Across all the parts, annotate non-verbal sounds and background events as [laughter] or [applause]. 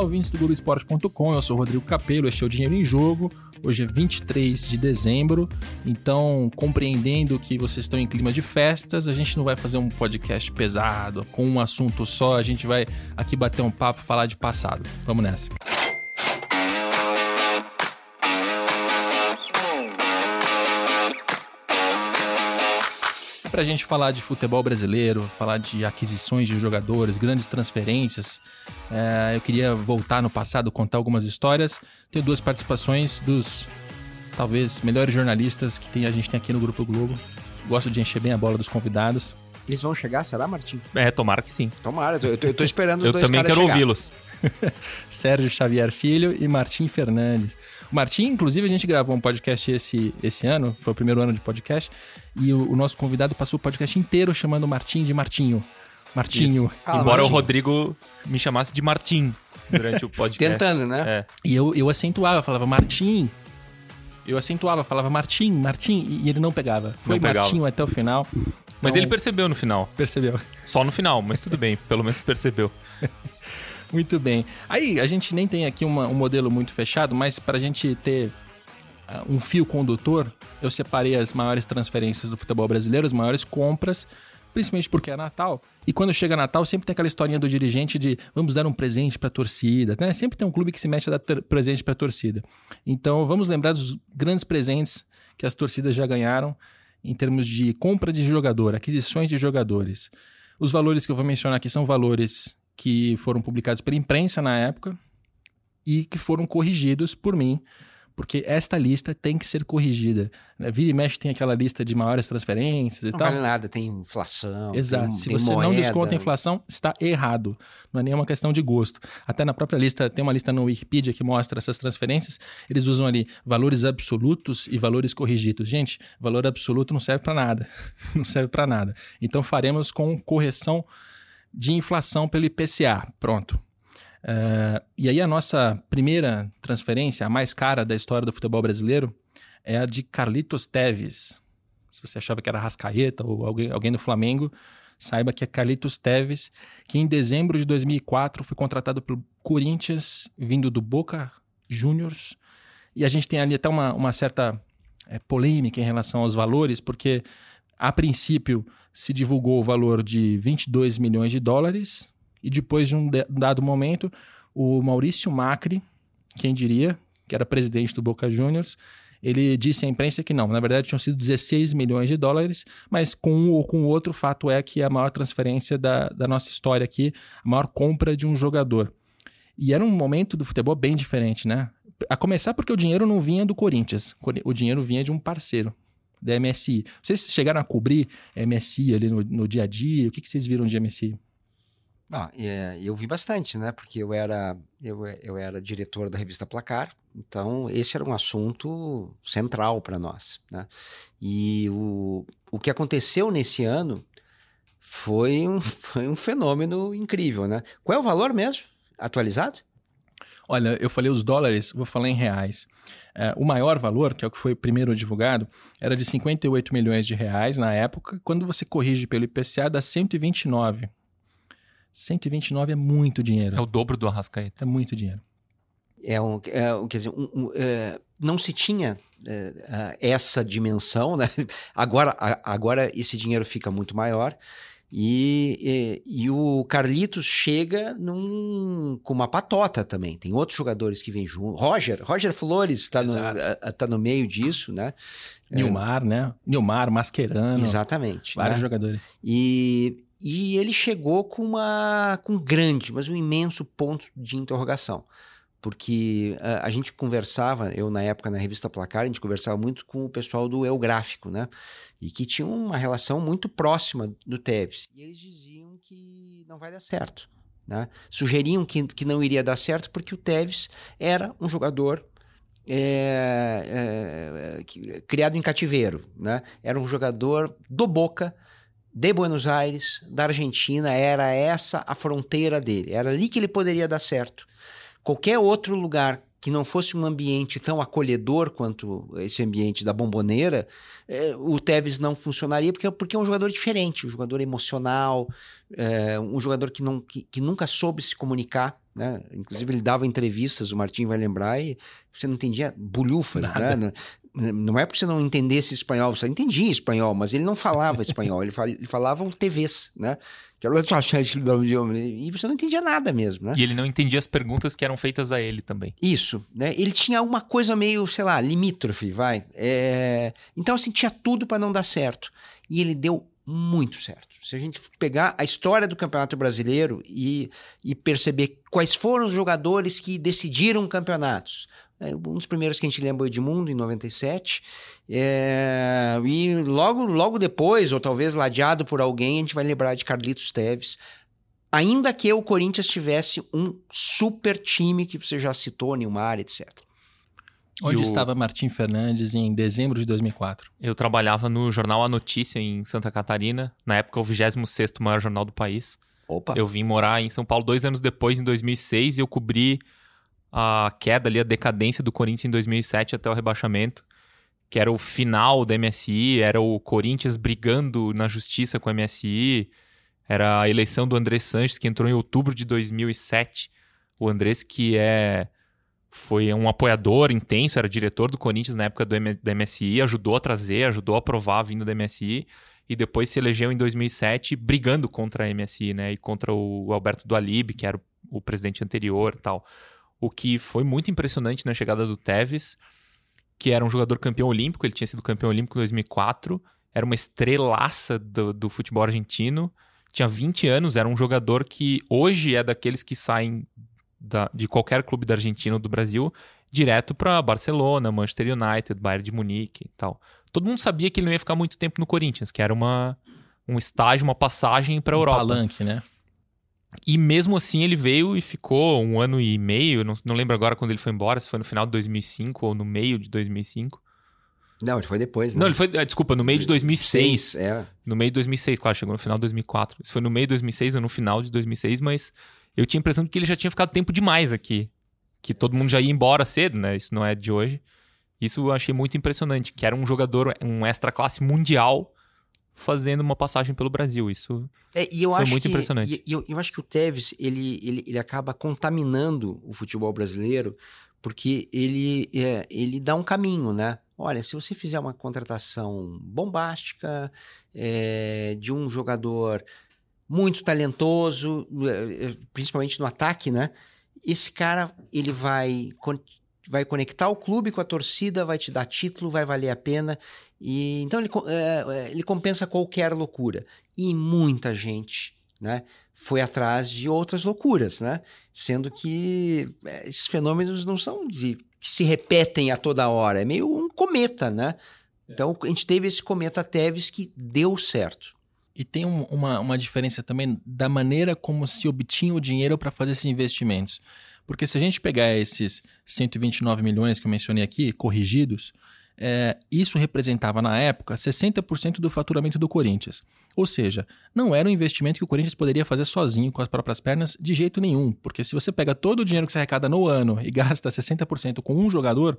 ouvintes do Globoesporte.com, eu sou Rodrigo Capello, este é o Dinheiro em Jogo. Hoje é 23 de dezembro, então, compreendendo que vocês estão em clima de festas, a gente não vai fazer um podcast pesado, com um assunto só, a gente vai aqui bater um papo, falar de passado. Vamos nessa. Para a gente falar de futebol brasileiro, falar de aquisições de jogadores, grandes transferências, é, eu queria voltar no passado, contar algumas histórias. Tenho duas participações dos talvez melhores jornalistas que tem, a gente tem aqui no Grupo Globo. Gosto de encher bem a bola dos convidados. Eles vão chegar, será, Martim? É, tomara que sim. Tomara, eu tô, eu tô esperando [laughs] os eu dois também quero ouvi-los. [laughs] Sérgio Xavier Filho e Martim Fernandes. O Martim, inclusive, a gente gravou um podcast esse, esse ano, foi o primeiro ano de podcast, e o, o nosso convidado passou o podcast inteiro chamando o Martim de Martinho. Martinho. Ah, Embora Martinho. o Rodrigo me chamasse de Martim durante o [laughs] podcast. Tentando, né? É. E eu, eu acentuava, falava Martim. Eu acentuava, falava Martim, Martim, e ele não pegava. Foi não pegava. Martinho até o final. Mas então, ele percebeu no final. Percebeu. Só no final, mas tudo bem, pelo menos percebeu. [laughs] Muito bem. Aí, a gente nem tem aqui uma, um modelo muito fechado, mas para a gente ter uh, um fio condutor, eu separei as maiores transferências do futebol brasileiro, as maiores compras, principalmente porque é Natal. E quando chega Natal, sempre tem aquela historinha do dirigente de vamos dar um presente para a torcida, né? Sempre tem um clube que se mete a dar presente para a torcida. Então, vamos lembrar dos grandes presentes que as torcidas já ganharam em termos de compra de jogador, aquisições de jogadores. Os valores que eu vou mencionar aqui são valores que foram publicados pela imprensa na época e que foram corrigidos por mim, porque esta lista tem que ser corrigida. Né? Vira e mexe tem aquela lista de maiores transferências e não tal. Não vale nada, tem inflação. Exato. Tem, Se tem você moeda. não desconta a inflação, está errado. Não é nenhuma questão de gosto. Até na própria lista, tem uma lista no Wikipedia que mostra essas transferências. Eles usam ali valores absolutos e valores corrigidos. Gente, valor absoluto não serve para nada. [laughs] não serve para nada. Então faremos com correção de inflação pelo IPCA. Pronto. Uh, e aí a nossa primeira transferência, a mais cara da história do futebol brasileiro, é a de Carlitos Teves. Se você achava que era Rascaeta ou alguém, alguém do Flamengo, saiba que é Carlitos Teves, que em dezembro de 2004 foi contratado pelo Corinthians, vindo do Boca Juniors. E a gente tem ali até uma, uma certa é, polêmica em relação aos valores, porque a princípio se divulgou o valor de 22 milhões de dólares e depois de um dado momento, o Maurício Macri, quem diria, que era presidente do Boca Juniors, ele disse à imprensa que não, na verdade tinham sido 16 milhões de dólares, mas com um ou com outro, o fato é que é a maior transferência da, da nossa história aqui, a maior compra de um jogador. E era um momento do futebol bem diferente, né? A começar porque o dinheiro não vinha do Corinthians, o dinheiro vinha de um parceiro, da MSI. Vocês chegaram a cobrir MSI ali no, no dia a dia? O que, que vocês viram de MSI? Ah, é, eu vi bastante, né? Porque eu era, eu, eu era diretor da revista Placar, então esse era um assunto central para nós, né? E o, o que aconteceu nesse ano foi um, [laughs] foi um fenômeno incrível, né? Qual é o valor mesmo atualizado? Olha, eu falei os dólares, vou falar em reais. É, o maior valor, que é o que foi primeiro divulgado, era de 58 milhões de reais na época. Quando você corrige pelo IPCA, dá 129. 129 é muito dinheiro. É o dobro do Arrascaeta. É muito dinheiro. É um, é, quer dizer, um, um, é, não se tinha é, essa dimensão, né? [laughs] Agora, agora esse dinheiro fica muito maior. E, e, e, o Carlitos chega num, com uma patota também. Tem outros jogadores que vêm junto. Roger, Roger Flores está no, tá no meio disso, né? Nilmar, é, né? Nilmar, Mascherano. Exatamente. Vários né? jogadores. E, e ele chegou com uma com um grande, mas um imenso ponto de interrogação porque a, a, gente conversava, eu na época na revista Placar, a gente conversava muito com o pessoal do El Gráfico, né? E que tinha uma relação muito próxima do Tevez. E eles diziam que não vai dar certo, né? Sugeriam que, que não iria dar certo porque o Tevez era um jogador é, é, criado em cativeiro, né? Era um jogador do Boca, de Buenos Aires, da Argentina, era essa a fronteira dele. Era ali que ele poderia dar certo. Qualquer outro lugar que não fosse um ambiente tão acolhedor quanto esse ambiente da bomboneira, é, o Tevez não funcionaria porque, porque é um jogador diferente, um jogador emocional, é, um jogador que, não, que, que, nunca soube se comunicar. né? Inclusive ele dava entrevistas, o Martim vai lembrar, e você não entendia bolhufas, né? Não, é porque você não entendesse espanhol, você entendia espanhol, mas ele não falava espanhol, ele, fal, ele falava um TVs, né? Que era e você não entendia nada mesmo, né? E ele não entendia as perguntas que eram feitas a ele também. Isso, né? Ele tinha alguma coisa meio, sei lá, limítrofe, vai. É... Então, assim, tinha tudo para não dar certo. E ele deu muito certo. Se a gente pegar a história do Campeonato Brasileiro e, e perceber quais foram os jogadores que decidiram campeonatos. É, um dos primeiros que a gente lembra é o Edmundo, em 97. É, e logo, logo depois, ou talvez ladeado por alguém, a gente vai lembrar de Carlitos Teves. Ainda que o Corinthians tivesse um super time que você já citou, Nilmar, etc. Onde o... estava Martim Fernandes em dezembro de 2004? Eu trabalhava no jornal A Notícia em Santa Catarina, na época o 26 maior jornal do país. Opa. Eu vim morar em São Paulo dois anos depois, em 2006, e eu cobri a queda ali, a decadência do Corinthians em 2007 até o rebaixamento, que era o final da MSI, era o Corinthians brigando na justiça com a MSI, era a eleição do André Sanches, que entrou em outubro de 2007. O Andrés, que é foi um apoiador intenso, era diretor do Corinthians na época do M da MSI, ajudou a trazer, ajudou a aprovar a vinda da MSI e depois se elegeu em 2007 brigando contra a MSI, né, e contra o Alberto Dualib, que era o, o presidente anterior tal. O que foi muito impressionante na chegada do Tevez, que era um jogador campeão olímpico, ele tinha sido campeão olímpico em 2004, era uma estrelaça do, do futebol argentino, tinha 20 anos, era um jogador que hoje é daqueles que saem da, de qualquer clube da Argentina ou do Brasil direto para Barcelona, Manchester United, Bayern de Munique e tal. Todo mundo sabia que ele não ia ficar muito tempo no Corinthians, que era uma, um estágio, uma passagem para a um Europa. Palanque, né? E mesmo assim ele veio e ficou um ano e meio, não, não lembro agora quando ele foi embora, se foi no final de 2005 ou no meio de 2005. Não, ele foi depois, né? Não, ele foi, ah, desculpa, no meio de 2006. Seis, é. No meio de 2006, claro, chegou no final de 2004. Isso foi no meio de 2006 ou no final de 2006, mas eu tinha a impressão de que ele já tinha ficado tempo demais aqui. Que todo mundo já ia embora cedo, né? Isso não é de hoje. Isso eu achei muito impressionante, que era um jogador, um extra classe mundial fazendo uma passagem pelo Brasil. Isso é, e eu foi acho muito que, impressionante. E, eu, eu acho que o Tevez, ele, ele, ele acaba contaminando o futebol brasileiro, porque ele, é, ele dá um caminho, né? Olha, se você fizer uma contratação bombástica é, de um jogador muito talentoso, eh, eh, principalmente no ataque, né? Esse cara, ele vai vai conectar o clube com a torcida, vai te dar título, vai valer a pena. E então ele, é, ele compensa qualquer loucura. E muita gente, né, foi atrás de outras loucuras, né? Sendo que esses fenômenos não são de que se repetem a toda hora, é meio um cometa, né? Então a gente teve esse cometa Teves que deu certo. E tem um, uma, uma diferença também da maneira como se obtinha o dinheiro para fazer esses investimentos. Porque se a gente pegar esses 129 milhões que eu mencionei aqui, corrigidos, é, isso representava na época 60% do faturamento do Corinthians. Ou seja, não era um investimento que o Corinthians poderia fazer sozinho com as próprias pernas de jeito nenhum. Porque se você pega todo o dinheiro que você arrecada no ano e gasta 60% com um jogador,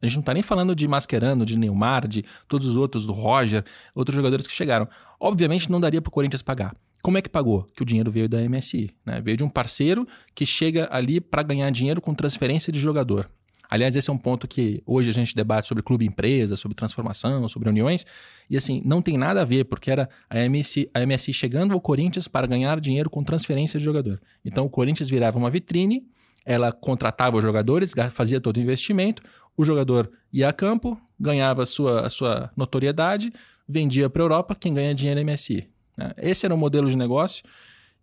a gente não está nem falando de Mascherano, de Neymar, de todos os outros, do Roger, outros jogadores que chegaram. Obviamente não daria para o Corinthians pagar. Como é que pagou? Que o dinheiro veio da MSI. Né? Veio de um parceiro que chega ali para ganhar dinheiro com transferência de jogador. Aliás, esse é um ponto que hoje a gente debate sobre clube-empresa, sobre transformação, sobre uniões. E assim, não tem nada a ver, porque era a MSI, a MSI chegando ao Corinthians para ganhar dinheiro com transferência de jogador. Então o Corinthians virava uma vitrine, ela contratava os jogadores, fazia todo o investimento, o jogador ia a campo, ganhava a sua, a sua notoriedade, vendia para a Europa, quem ganha dinheiro é MSI. Né? Esse era o modelo de negócio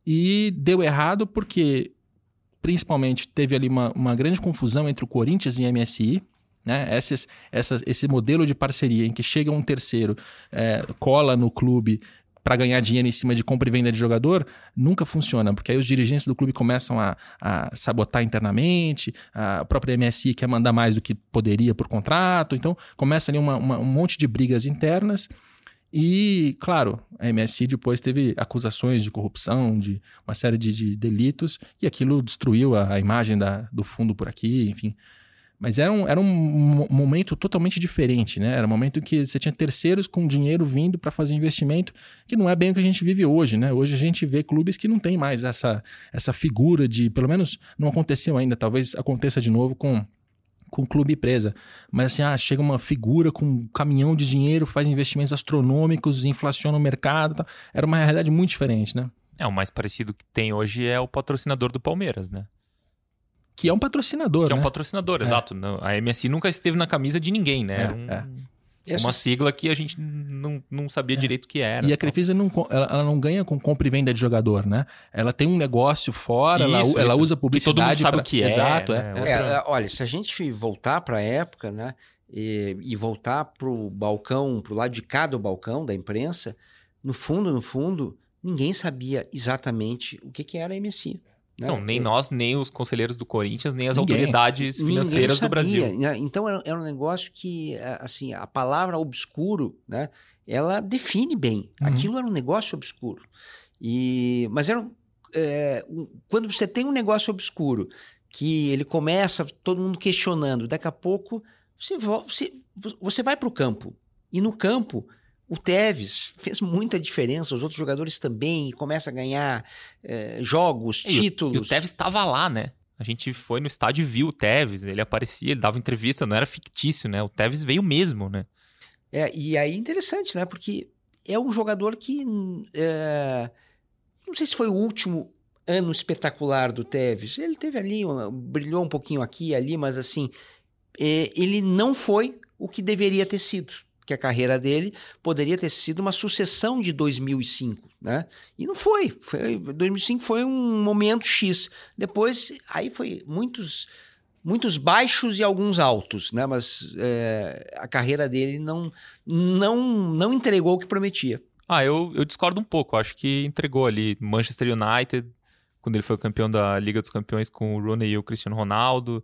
e deu errado porque, principalmente, teve ali uma, uma grande confusão entre o Corinthians e a MSI. Né? Esses, essas, esse modelo de parceria em que chega um terceiro, é, cola no clube, para ganhar dinheiro em cima de compra e venda de jogador, nunca funciona, porque aí os dirigentes do clube começam a, a sabotar internamente, a própria MSI quer mandar mais do que poderia por contrato, então começa ali uma, uma, um monte de brigas internas. E, claro, a MSI depois teve acusações de corrupção, de uma série de, de delitos, e aquilo destruiu a, a imagem da, do fundo por aqui, enfim. Mas era um, era um momento totalmente diferente, né? Era um momento em que você tinha terceiros com dinheiro vindo para fazer investimento, que não é bem o que a gente vive hoje, né? Hoje a gente vê clubes que não tem mais essa, essa figura de, pelo menos não aconteceu ainda, talvez aconteça de novo com com o clube presa. Mas assim, ah, chega uma figura com um caminhão de dinheiro, faz investimentos astronômicos, inflaciona o mercado. Tá. Era uma realidade muito diferente, né? É, o mais parecido que tem hoje é o patrocinador do Palmeiras, né? Que é um patrocinador. Que né? é um patrocinador, é. exato. A MSI nunca esteve na camisa de ninguém, né? É, um, é. Uma sigla que a gente não, não sabia é. direito o que era. E a Crefisa não, ela, ela, não ganha com compra e venda de jogador, né? Ela tem um negócio fora, isso, ela, isso. ela usa publicidade. Que todo mundo sabe pra... o que é. Exato, né? é. é. Olha, se a gente voltar para a época, né? E, e voltar para o balcão, para o lado de cá do balcão da imprensa, no fundo, no fundo, ninguém sabia exatamente o que, que era a MSI. Né? Não, nem nós, nem os conselheiros do Corinthians, nem as Ninguém. autoridades financeiras do Brasil. Né? Então era, era, um negócio que, assim, a palavra obscuro, né? Ela define bem. Uhum. Aquilo era um negócio obscuro. E, mas era é, quando você tem um negócio obscuro que ele começa todo mundo questionando, daqui a pouco você, você, você vai para o campo e no campo o Tevez fez muita diferença, os outros jogadores também, e começa a ganhar é, jogos, e títulos. O, e o Tevez estava lá, né? A gente foi no estádio e viu o Tevez, ele aparecia, ele dava entrevista, não era fictício, né? O Tevez veio mesmo, né? É, e aí interessante, né? Porque é um jogador que. É, não sei se foi o último ano espetacular do Tevez. Ele teve ali, brilhou um pouquinho aqui e ali, mas assim, é, ele não foi o que deveria ter sido que a carreira dele poderia ter sido uma sucessão de 2005, né? E não foi. foi 2005 foi um momento X. Depois, aí foi muitos muitos baixos e alguns altos, né? Mas é, a carreira dele não, não, não entregou o que prometia. Ah, eu, eu discordo um pouco. Acho que entregou ali Manchester United, quando ele foi campeão da Liga dos Campeões com o Rooney e o Cristiano Ronaldo.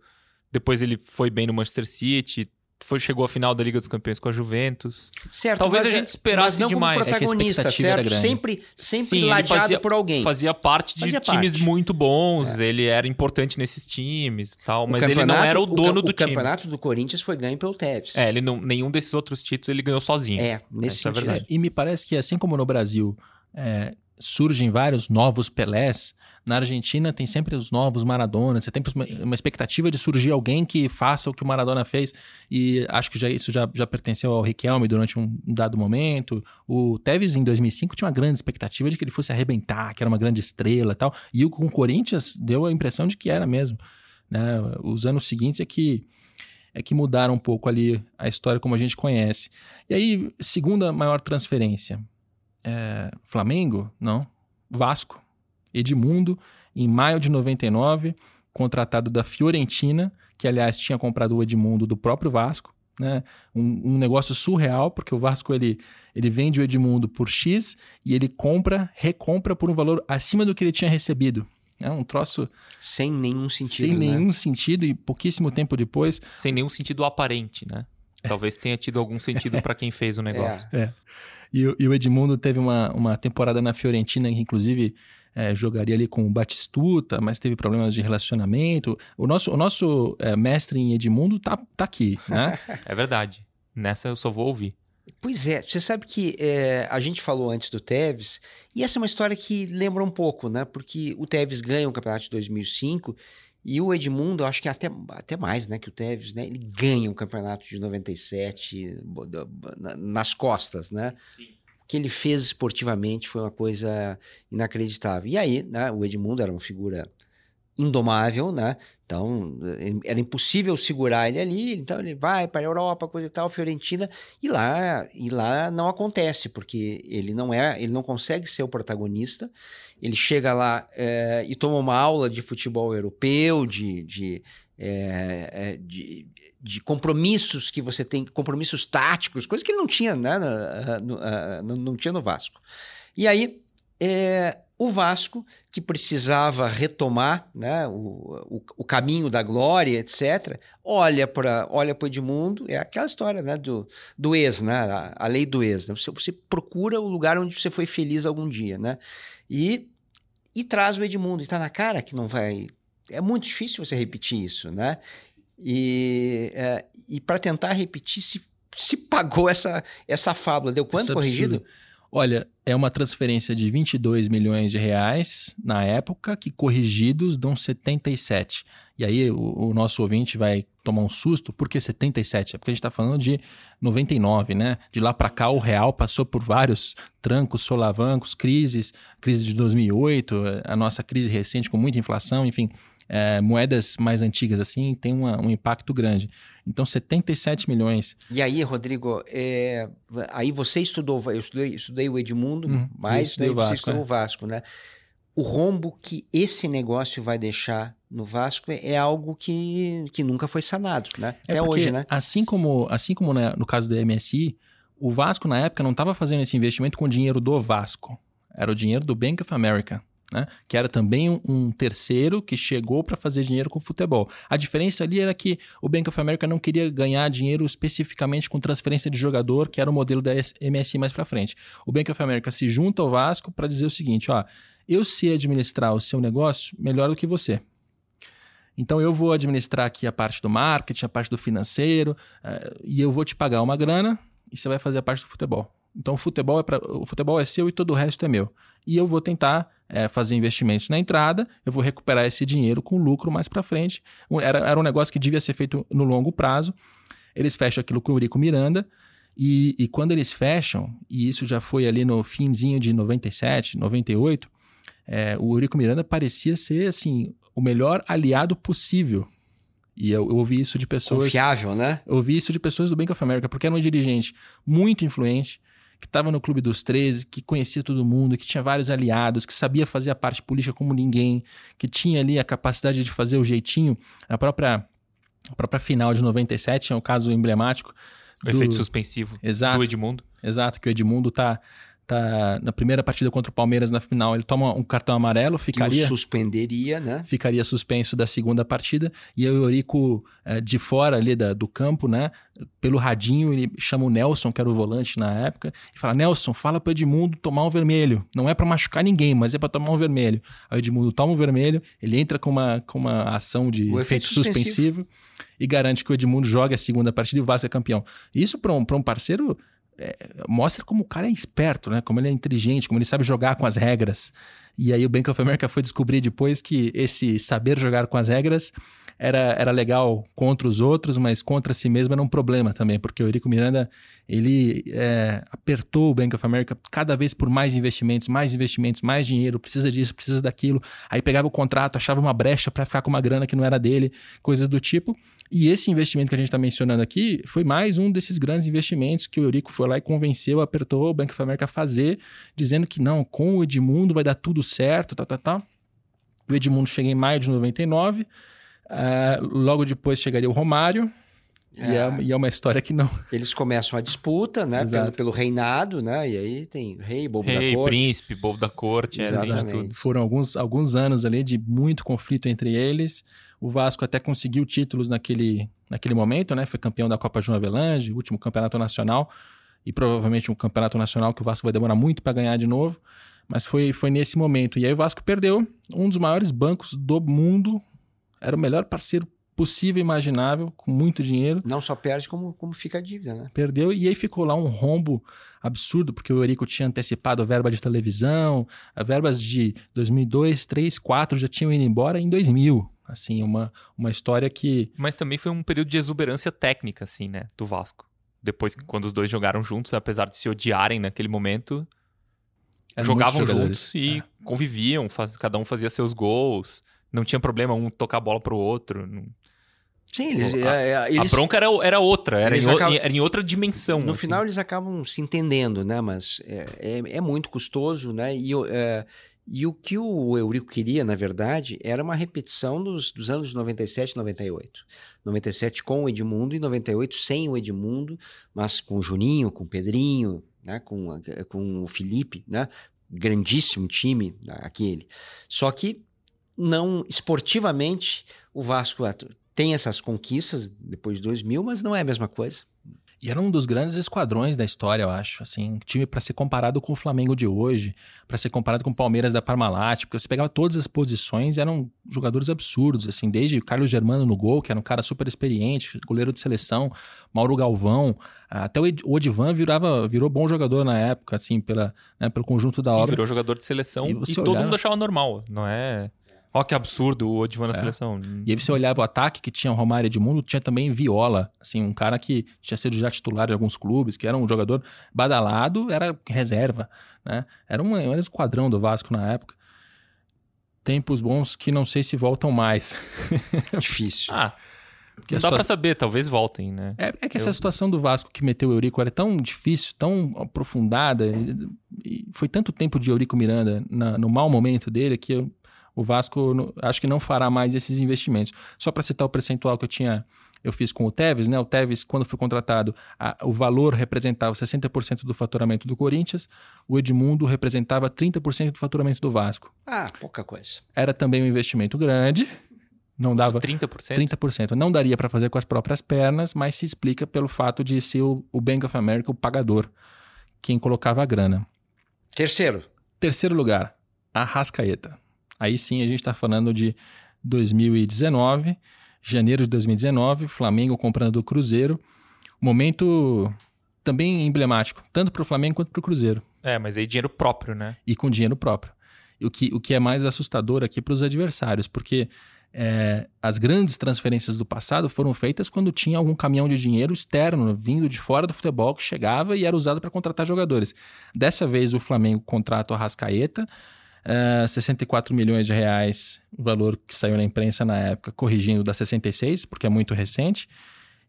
Depois ele foi bem no Manchester City, foi, chegou à final da Liga dos Campeões com a Juventus. Certo, Talvez a gente é- esperasse mas não demais. Como protagonista, é certo? Sempre, sempre Sim, ladeado fazia, por alguém. Fazia parte de fazia times parte. muito bons, é. ele era importante nesses times tal, mas ele não era o dono o, do o time. O campeonato do Corinthians foi ganho pelo Tevez. É, ele não, nenhum desses outros títulos ele ganhou sozinho. É, nesse Essa sentido. É e me parece que assim como no Brasil é, surgem vários novos Pelés, na Argentina tem sempre os novos Maradonas, você tem uma expectativa de surgir alguém que faça o que o Maradona fez, e acho que já, isso já, já pertenceu ao Riquelme durante um dado momento. O Tevez, em 2005, tinha uma grande expectativa de que ele fosse arrebentar, que era uma grande estrela e tal, e o com o Corinthians deu a impressão de que era mesmo. Né? Os anos seguintes é que é que mudaram um pouco ali a história como a gente conhece. E aí, segunda maior transferência, é, Flamengo? Não. Vasco. Edmundo, em maio de 99, contratado da Fiorentina, que aliás tinha comprado o Edmundo do próprio Vasco. Né? Um, um, negócio surreal, porque o Vasco ele, ele vende o Edmundo por X e ele compra, recompra por um valor acima do que ele tinha recebido. É um troço. Sem nenhum sentido. Sem né? nenhum sentido, e pouquíssimo tempo depois. Sem nenhum sentido aparente, né? Talvez tenha tido algum sentido para quem fez o [laughs] negócio. É. é. E, e, o Edmundo teve uma, uma temporada na Fiorentina, que inclusive é, jogaria ali com o Batistuta, mas teve problemas de relacionamento. O nosso, o nosso é, mestre em Edmundo tá, tá aqui, né? [laughs] é verdade. Nessa eu só vou ouvir. Pois é, você sabe que é, a gente falou antes do Tevez, e essa é uma história que lembra um pouco, né? Porque o Tevez ganha o campeonato de 2005 e o Edmundo, acho que até, até mais né, que o Tevez, né? Ele ganha o campeonato de 97 nas costas, né? Sim. O que ele fez esportivamente foi uma coisa inacreditável. E aí, né, o Edmundo era uma figura indomável, né? Então, era impossível segurar ele ali, então ele vai para a Europa, coisa e tal, Fiorentina, e lá, e lá não acontece, porque ele não é, ele não consegue ser o protagonista. Ele chega lá é, e toma uma aula de futebol europeu, de, de, é, de, de, compromissos que você tem, compromissos táticos, coisa que ele não tinha, né? No, no, não tinha no Vasco. E aí, é, o Vasco, que precisava retomar né, o, o, o, caminho da glória, etc., olha para olha o Edmundo, é aquela história né, do, do ex, né, a, a lei do ex. Né? Você, você procura o lugar onde você foi feliz algum dia. Né? E, e traz o Edmundo. Está na cara que não vai. É muito difícil você repetir isso. Né? E, é, e para tentar repetir, se, se pagou essa, essa fábula. Deu quanto é corrigido? absurdo. Olha, é uma transferência de 22 milhões de reais na época, que corrigidos dão 77. E aí o, o nosso ouvinte vai tomar um susto, por que 77? É porque a gente está falando de 99, né? De lá para cá o real passou por vários trancos, solavancos, crises, crise de 2008, a nossa crise recente com muita inflação, enfim, é, moedas mais antigas assim tem uma- um impacto grande. Então 77 milhões. E aí, Rodrigo, é, aí você estudou, eu estudei, estudei o Edmundo, eu mas daí o você Vasco, estudou é. o Vasco, né? O rombo que esse negócio vai deixar no Vasco é algo que, que nunca foi sanado, né? É Até porque, hoje, né? Assim como, assim como na- no caso da MSI, o Vasco na época não estava fazendo esse investimento com o dinheiro do Vasco. Era o dinheiro do Bank of America. Né? Que era também um, terceiro que chegou para fazer dinheiro com o futebol. A diferença ali era que o Bank of America não queria ganhar dinheiro especificamente com transferência de jogador, que era o modelo da MSI mais para frente. O Bank of America se junta ao Vasco para dizer o seguinte: ó, eu sei administrar o seu negócio melhor do que você. Então eu vou administrar aqui a parte do marketing, a parte do financeiro, eh, e eu vou te pagar uma grana e você vai fazer a parte do futebol. Então o futebol é pra, o futebol é seu e todo o resto é meu. E eu vou tentar eh, fazer investimentos na entrada, eu vou recuperar esse dinheiro com lucro mais para frente. Era, era um negócio que devia ser feito no longo prazo. Eles fecham aquilo com o Eurico Miranda. E, e quando eles fecham, e isso já foi ali no finzinho de 97, 98, eh, o Eurico Miranda parecia ser assim o melhor aliado possível. E eu, eu ouvi isso de pessoas. Confiável, né? Eu ouvi isso de pessoas do Bank of America, porque era um dirigente muito influente, que estava no Clube dos 13, que conhecia todo mundo, que tinha vários aliados, que sabia fazer a parte política como ninguém, que tinha ali a capacidade de fazer o jeitinho. A própria, a própria final de 97 é um caso emblemático. O do- efeito suspensivo Exato. do Edmundo. Exato, que o Edmundo tá, tá na primeira partida contra o Palmeiras na final, ele toma um cartão amarelo, ficaria suspenderia, né? ficaria suspenso da segunda partida e o Eurico eh, de fora ali da- do campo, né, pelo radinho ele chama o Nelson, que era o volante na época, e fala: "Nelson, fala pro Edmundo tomar um vermelho. Não é pra machucar ninguém, mas é pra tomar um vermelho". Aí o Edmundo toma um vermelho, ele entra com uma com uma ação de O efeito efeito suspensivo. suspensivo. e garante que o Edmundo joga a segunda partida e o Vasco é campeão. Isso para um, pra um parceiro é, mostra como o cara é esperto, né? Como ele é inteligente, como ele sabe jogar com as regras. E aí o Bank of America foi descobrir depois que esse saber jogar com as regras era, era legal contra os outros, mas contra si mesmo era um problema também, porque o Eurico Miranda, ele é, apertou o Bank of America cada vez por mais investimentos, mais investimentos, mais dinheiro, precisa disso, precisa daquilo. Aí pegava o contrato, achava uma brecha para ficar com uma grana que não era dele, coisas do tipo. E esse investimento que a gente está mencionando aqui foi mais um desses grandes investimentos que o Eurico foi lá e convenceu, apertou o Bank of America a fazer, dizendo que não, com o Edmundo vai dar tudo certo, tal, tal, tal. O Edmundo chega em maio de 99, ah, logo depois chegaria o Romário, e, é, e é uma história que não. [laughs] Eles começam a disputa, né? Pelo, pelo reinado, né? E aí tem rei, bobo Rei, da corte. príncipe, bobo da corte, era Exatamente. de tudo. Foram alguns, alguns anos ali de muito conflito entre eles. O Vasco até conseguiu títulos naquele, naquele momento, né? Foi campeão da Copa João Avelange, último campeonato nacional, e provavelmente um campeonato nacional que o Vasco vai demorar muito para ganhar de novo. Mas foi, foi nesse momento. E aí o Vasco perdeu um dos maiores bancos do mundo. Era o melhor parceiro possível e imaginável, com muito dinheiro. Não só perde, como, como fica a dívida, né? Perdeu e aí ficou lá um rombo absurdo, porque o Eurico tinha antecipado a verba de televisão, as verbas de 2002, 3, 4 já tinham ido embora em 2000. Assim, uma, uma história que Mas também foi um período de exuberância técnica, assim, né? Do Vasco. Depois, quando os dois jogaram juntos, apesar de se odiarem naquele momento, eram jogavam juntos e É. conviviam, faz- cada um fazia seus gols. Não tinha problema um tocar a bola pro outro. não- Sim, eles, A- é, é, eles a bronca era, era outra, era em, acabam- era em outra dimensão. no assim. final eles acabam se entendendo, né? Mas é, é, é muito custoso, né? E, o- é, e o que o Eurico queria, na verdade, era uma repetição dos, dos anos de 97 e 98. 97 com o Edmundo e 98 sem o Edmundo, mas com o Juninho, com o Pedrinho, né? com, a- com o Felipe, né? Grandíssimo time né, aquele. Só que não esportivamente o Vasco tem essas conquistas depois de 2000, mas não é a mesma coisa. E era um dos grandes esquadrões da história, eu acho. Assim, time para ser comparado com o Flamengo de hoje, para ser comparado com o Palmeiras da Parmalat, porque você pegava todas as posições, eram jogadores absurdos, assim, desde o Carlos Germano no gol, que era um cara super experiente, goleiro de seleção, Mauro Galvão, até o Odivan virava, virou bom jogador na época, assim, pela, né, pelo conjunto da Sim, obra. virou jogador de seleção e, E todo olhava- mundo achava normal, não é? Ó que absurdo o Odivan na É. seleção. E aí você olhava o ataque que tinha o Romário Edmundo, tinha também Viola, assim, um cara que tinha sido já titular de alguns clubes, que era um jogador badalado, era reserva, né? Era um, era um esquadrão do Vasco na época. Tempos bons que não sei se voltam mais. [laughs] Difícil. Ah, Porque não dá pra saber, talvez voltem, né? É, é que essa Eu- situação do Vasco que meteu o Eurico era tão difícil, tão aprofundada, e, e foi tanto tempo de Eurico Miranda na- no mau momento dele que eu- o Vasco no- acho que não fará mais esses investimentos. Só para citar o percentual que eu tinha, eu fiz com o Tevez, né? O Tevez, quando foi contratado, a- o valor representava 60% do faturamento do Corinthians, o Edmundo representava 30% do faturamento do Vasco. Ah, pouca coisa. Era também um investimento grande, não dava 30%? 30%. Não daria para fazer com as próprias pernas, mas se explica pelo fato de ser o, o Bank of America o pagador, quem colocava a grana. Terceiro. Terceiro lugar, a Rascaeta. Aí sim a gente está falando de 2019, janeiro de 2019, Flamengo comprando do Cruzeiro. Momento também emblemático, tanto para o Flamengo quanto para o Cruzeiro É, mas aí dinheiro próprio, né? e com dinheiro próprio. O que, o que é mais assustador aqui para os adversários, porque é, as grandes transferências do passado foram feitas quando tinha algum caminhão de dinheiro externo vindo de fora do futebol que chegava e era usado para contratar jogadores. Dessa vez o Flamengo contrata o Arrascaeta, é, 64 milhões de reais, o valor que saiu na imprensa na época, corrigindo da 66, porque é muito recente.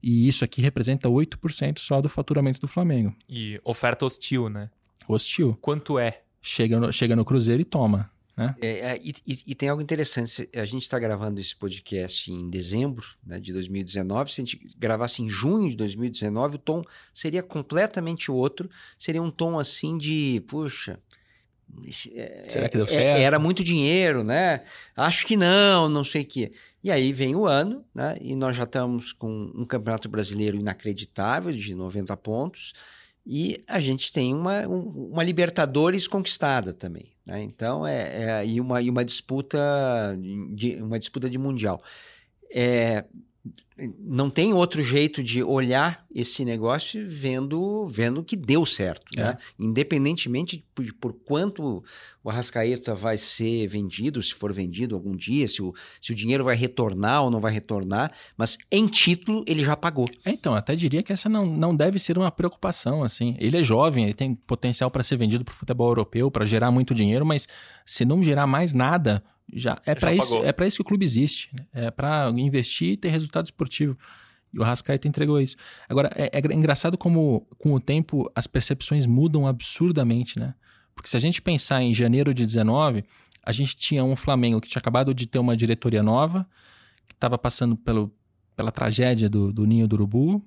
E isso aqui representa 8% só do faturamento do Flamengo. E oferta hostil, né? Hostil. Quanto é? Chega no, chega no Cruzeiro e toma. Né? É, é, e, e- tem algo interessante. A gente está gravando esse podcast em dezembro né, de 2019. Se a gente gravasse em junho de 2019, o tom seria completamente outro. Seria um tom assim de, puxa. É- Será que deu é- certo? Era muito dinheiro, né? Acho que não, não sei o quê. E aí vem o ano, né? E nós já estamos com um campeonato brasileiro inacreditável de 90 pontos. E a gente tem uma, um- uma Libertadores conquistada também. Né? Então, é, é e, uma, e uma disputa de, uma disputa de Mundial. É, não tem outro jeito de olhar esse negócio vendo, vendo que deu certo. Né? Independentemente de por, por quanto o Arrascaeta vai ser vendido, se for vendido algum dia, se o, se o dinheiro vai retornar ou não vai retornar, mas em título ele já pagou. É, então, até diria que essa não, não deve ser uma preocupação, assim. Ele é jovem, ele tem potencial para ser vendido para o futebol europeu, para gerar muito dinheiro, mas se não gerar mais nada, já é para isso, é para isso que o clube existe. né? É para investir e ter resultado esportivo. E o Rascaeta entregou isso. Agora, é, é engraçado como, com o tempo, as percepções mudam absurdamente, né? Porque se a gente pensar em janeiro de 19, a gente tinha um Flamengo que tinha acabado de ter uma diretoria nova, que estava passando pelo, pela tragédia do, do Ninho do Urubu,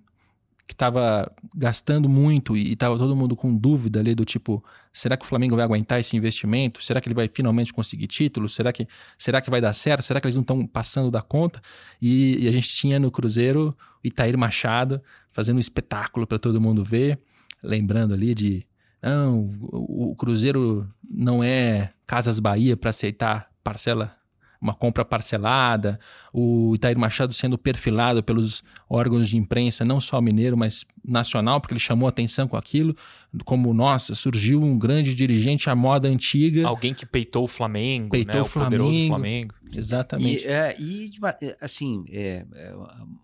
que estava gastando muito e estava todo mundo com dúvida ali do tipo, será que o Flamengo vai aguentar esse investimento? Será que ele vai finalmente conseguir título? Será que, será que vai dar certo? Será que eles não estão passando da conta? E, e a gente tinha no Cruzeiro Itair Machado fazendo um espetáculo para todo mundo ver, lembrando ali de não, o, o Cruzeiro não é Casas Bahia para aceitar parcela uma compra parcelada, o Itair Machado sendo perfilado pelos órgãos de imprensa, não só mineiro, mas nacional, porque ele chamou atenção com aquilo, como, nossa, surgiu um grande dirigente à moda antiga. Alguém que peitou o Flamengo, Peitou né? o O poderoso Flamengo. Flamengo. Exatamente. E, é, e, é, assim, é, é,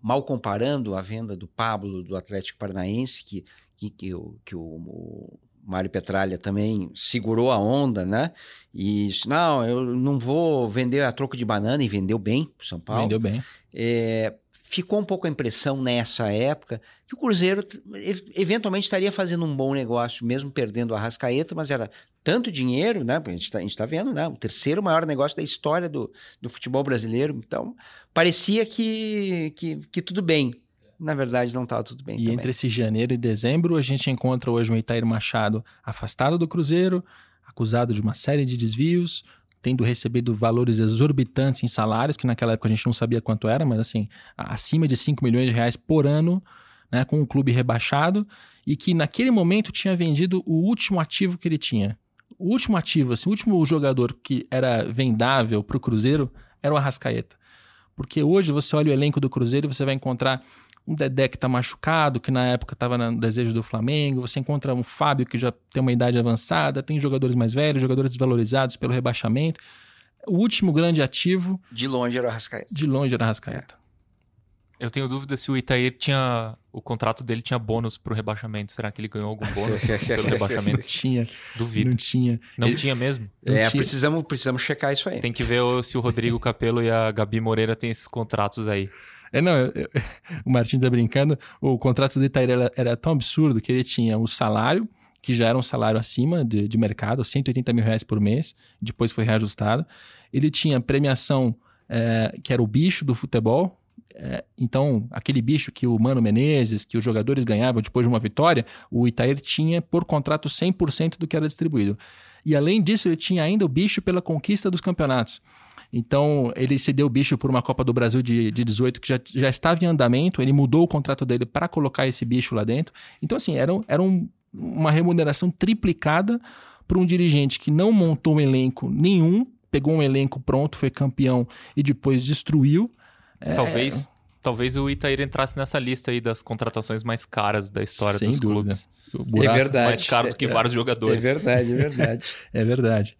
mal comparando a venda do Pablo do Atlético Paranaense, que, que, que, o, que o, o Mário Petralha também segurou a onda, né? E disse, não, eu não vou vender a troco de banana, e vendeu bem pro São Paulo. Vendeu bem. É, ficou um pouco a impressão nessa época que o Cruzeiro eventualmente estaria fazendo um bom negócio, mesmo perdendo a Rascaeta, mas era tanto dinheiro, né? A gente está vendo, né? O terceiro maior negócio da história do, do futebol brasileiro. Então, parecia que, que, que tudo bem. Na verdade, não estava tudo bem E também. entre esse janeiro e dezembro, a gente encontra hoje o Itair Machado afastado do Cruzeiro, acusado de uma série de desvios, tendo recebido valores exorbitantes em salários, que naquela época a gente não sabia quanto era, mas assim, acima de 5 milhões de reais por ano, né, com um clube rebaixado e que naquele momento tinha vendido o último ativo que ele tinha. O último ativo, assim, o último jogador que era vendável para o Cruzeiro era o Arrascaeta. Porque hoje você olha o elenco do Cruzeiro e você vai encontrar um Dedé que está machucado, que na época estava no desejo do Flamengo, você encontra um Fábio que já tem uma idade avançada, tem jogadores mais velhos, jogadores desvalorizados pelo rebaixamento. O último grande ativo. De longe era o Arrascaeta. De longe era o Arrascaeta. É. Eu tenho dúvida se o Itair tinha. O contrato dele tinha bônus pro rebaixamento. Será que ele ganhou algum bônus pelo [laughs] rebaixamento? Tinha. Duvido. Não tinha. Não Ele- tinha mesmo? não É, tinha- precisamos, precisamos checar isso aí. Tem que ver o- se o Rodrigo Capello e a Gabi Moreira têm esses contratos aí. É, não, eu- eu- [laughs] o Martin tá brincando. O contrato do Itaíra era, era tão absurdo que ele tinha o salário, que já era um salário acima de, de mercado, 180 mil reais por mês, depois foi reajustado. Ele tinha premiação, é, que era o bicho do futebol. é, então, aquele bicho que o Mano Menezes, que os jogadores ganhavam depois de uma vitória, o Itair tinha por contrato 100% do que era distribuído. E além disso, ele tinha ainda o bicho pela conquista dos campeonatos. Então, ele cedeu o bicho por uma Copa do Brasil de, de 18 que já, já estava em andamento, ele mudou o contrato dele para colocar esse bicho lá dentro. Então, assim, era, era um- uma remuneração triplicada para um dirigente que não montou um elenco nenhum, pegou um elenco pronto, foi campeão e depois destruiu. É, Talvez, talvez o Itair entrasse nessa lista aí das contratações mais caras da história Sem dos dúvida. clubes. é verdade. Mais caro do que é, vários É jogadores. verdade, é verdade. [laughs] É verdade.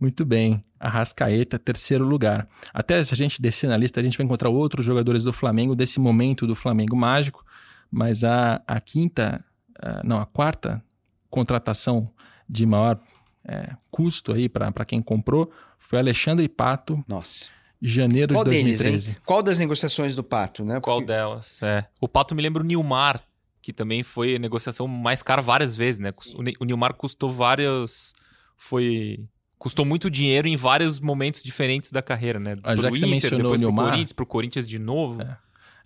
Muito bem. Arrascaeta, terceiro lugar. Até se a gente descer na lista, a gente vai encontrar outros jogadores do Flamengo desse momento do Flamengo mágico. Mas a, a quinta, ah, não, a quarta contratação de maior eh, custo aí para quem comprou foi Alexandre Pato, Nossa. janeiro Qual de deles, 2013. hein? Qual das negociações do Pato, né? Qual Porque- delas? É. O Pato me lembra o Nilmar, que também foi a negociação mais cara várias vezes, né? O Nilmar custou vários. Foi. Custou muito dinheiro em vários momentos diferentes da carreira, né? Ah, já Pro que você Inter, mencionou depois o pro Nilmar- Corinthians, pro Corinthians de novo. É.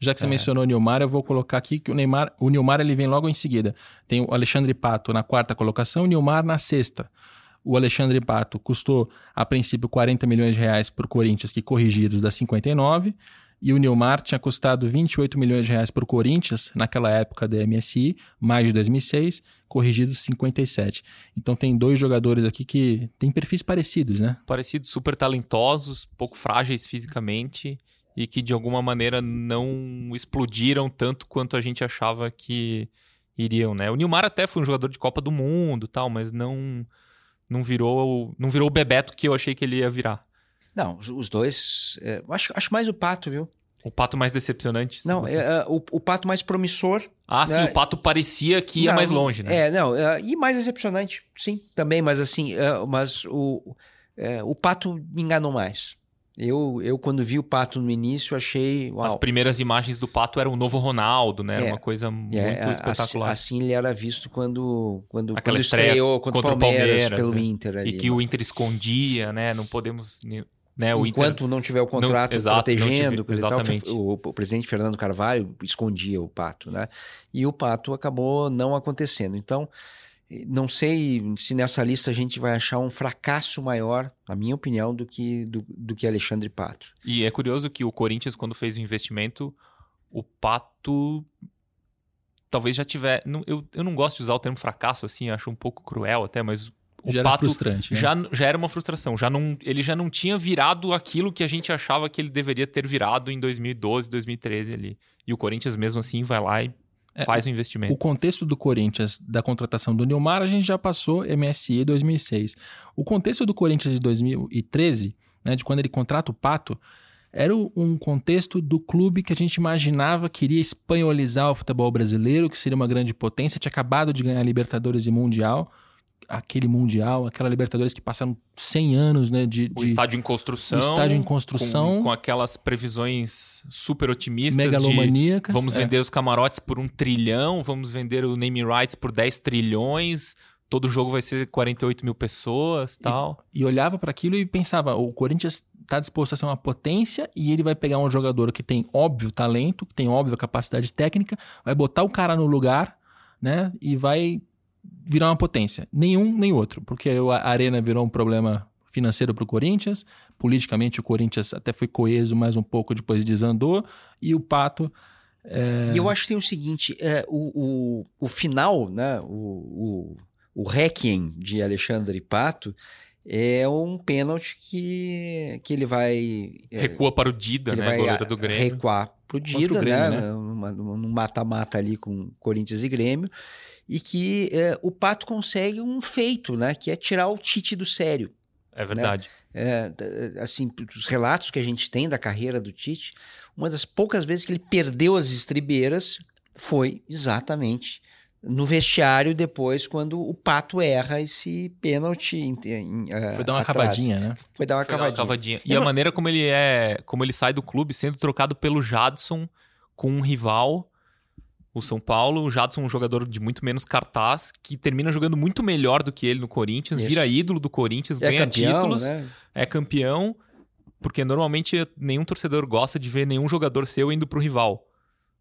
Já que você É. mencionou o Nilmar, eu vou colocar aqui que o Neymar, o Nilmar ele vem logo em seguida. Tem o Alexandre Pato na quarta colocação, o Nilmar na sexta. O Alexandre Pato custou a princípio 40 milhões de reais para o Corinthians, que corrigidos dá 59, e o Nilmar tinha custado 28 milhões de reais para o Corinthians naquela época da MSI, mais de 2006, corrigidos 57. Então tem dois jogadores aqui que têm perfis parecidos, né? Parecidos, super talentosos, pouco frágeis fisicamente e que de alguma maneira não explodiram tanto quanto a gente achava que iriam, né? O Nilmar até foi um jogador de Copa do Mundo, tal, mas não não virou, não virou o Bebeto que eu achei que ele ia virar. Não, os, os dois. é, acho, acho mais o Pato, viu? O Pato mais decepcionante. Não, é, é, o, o Pato mais promissor. Ah, sim, é- o Pato parecia que ia Não, mais longe, né? É, não, é, e mais decepcionante, sim, também, mas assim, é, mas o, o Pato me enganou mais. Eu, eu, quando vi o Pato no início, achei. Uau, As primeiras imagens do Pato eram o novo Ronaldo, né? É. uma coisa muito É, a- espetacular. Assim, assim ele era visto quando, quando, Aquela quando estreou contra, contra o Palmeiras, Palmeiras, pelo. Inter ali. e que o Inter escondia, né? Não podemos. Né? O Inter Enquanto não tiver o contrato exato, não protegendo, tive- coisa e tal, exatamente. o, o presidente Fernando Carvalho escondia o Pato, né? E o Pato acabou não acontecendo. Então, não sei se nessa lista a gente vai achar um fracasso maior, na minha opinião, do que, do, do que Alexandre Pato. E é curioso que o Corinthians, quando fez o investimento, o Pato talvez já tiver. eu, eu não gosto de usar o termo fracasso, assim, acho um pouco cruel até, mas o Já era Pato né? já, já era uma frustração. Já não, ele já não tinha virado aquilo que a gente achava que ele deveria ter virado em 2012, 2013 ali. E o Corinthians, mesmo assim, vai lá e É, faz o O investimento. contexto do Corinthians da contratação do Nilmar, a gente já passou MSI 2006. O contexto do Corinthians de 2013, né, de quando ele contrata o Pato, era o- um contexto do clube que a gente imaginava que iria espanholizar o futebol brasileiro, que seria uma grande potência, tinha acabado de ganhar Libertadores e Mundial, aquele Mundial, aquela Libertadores que passaram 100 anos né, de, O de estádio em construção. o estádio em construção. Com, com aquelas previsões super otimistas de megalomaníacas. Vamos é. vender os camarotes por um trilhão, vamos vender o name rights por 10 trilhões, todo jogo vai ser 48 mil pessoas tal. e olhava para aquilo e pensava: o Corinthians está disposto a ser uma potência e ele vai pegar um jogador que tem óbvio talento, que tem óbvia capacidade técnica, vai botar o cara no lugar, né? E vai virar uma potência. Nenhum nem outro, porque a Arena virou um problema financeiro para o Corinthians, politicamente o Corinthians até foi coeso mais um pouco depois desandou e o Pato É... E eu acho que tem o seguinte: é, o, o, o final, né, o, o, o Requiem de Alexandre Pato é um pênalti que, que ele vai. É, Recua para o Dida, né? Goleiro do Grêmio. Recuar para o Dida, Grêmio, né? né? Num mata-mata ali com Corinthians e Grêmio. E que é, o Pato consegue um feito, né? Que é tirar o Tite do sério. É verdade. Né? É, assim, os relatos que a gente tem da carreira do Tite, uma das poucas vezes que ele perdeu as estribeiras foi exatamente no vestiário depois, quando o Pato erra esse pênalti. Em, em, uh, Foi dar uma atrás. cavadinha, né? Foi dar uma, Foi cavadinha. Dar uma cavadinha. E Eu a não... maneira como ele é. Como ele sai do clube sendo trocado pelo Jadson com um rival, o São Paulo. O Jadson, um jogador de muito menos cartaz, que termina jogando muito melhor do que ele no Corinthians, Isso. vira ídolo do Corinthians, é ganha campeão, títulos, né? é campeão. Porque normalmente nenhum torcedor gosta de ver nenhum jogador seu indo pro rival.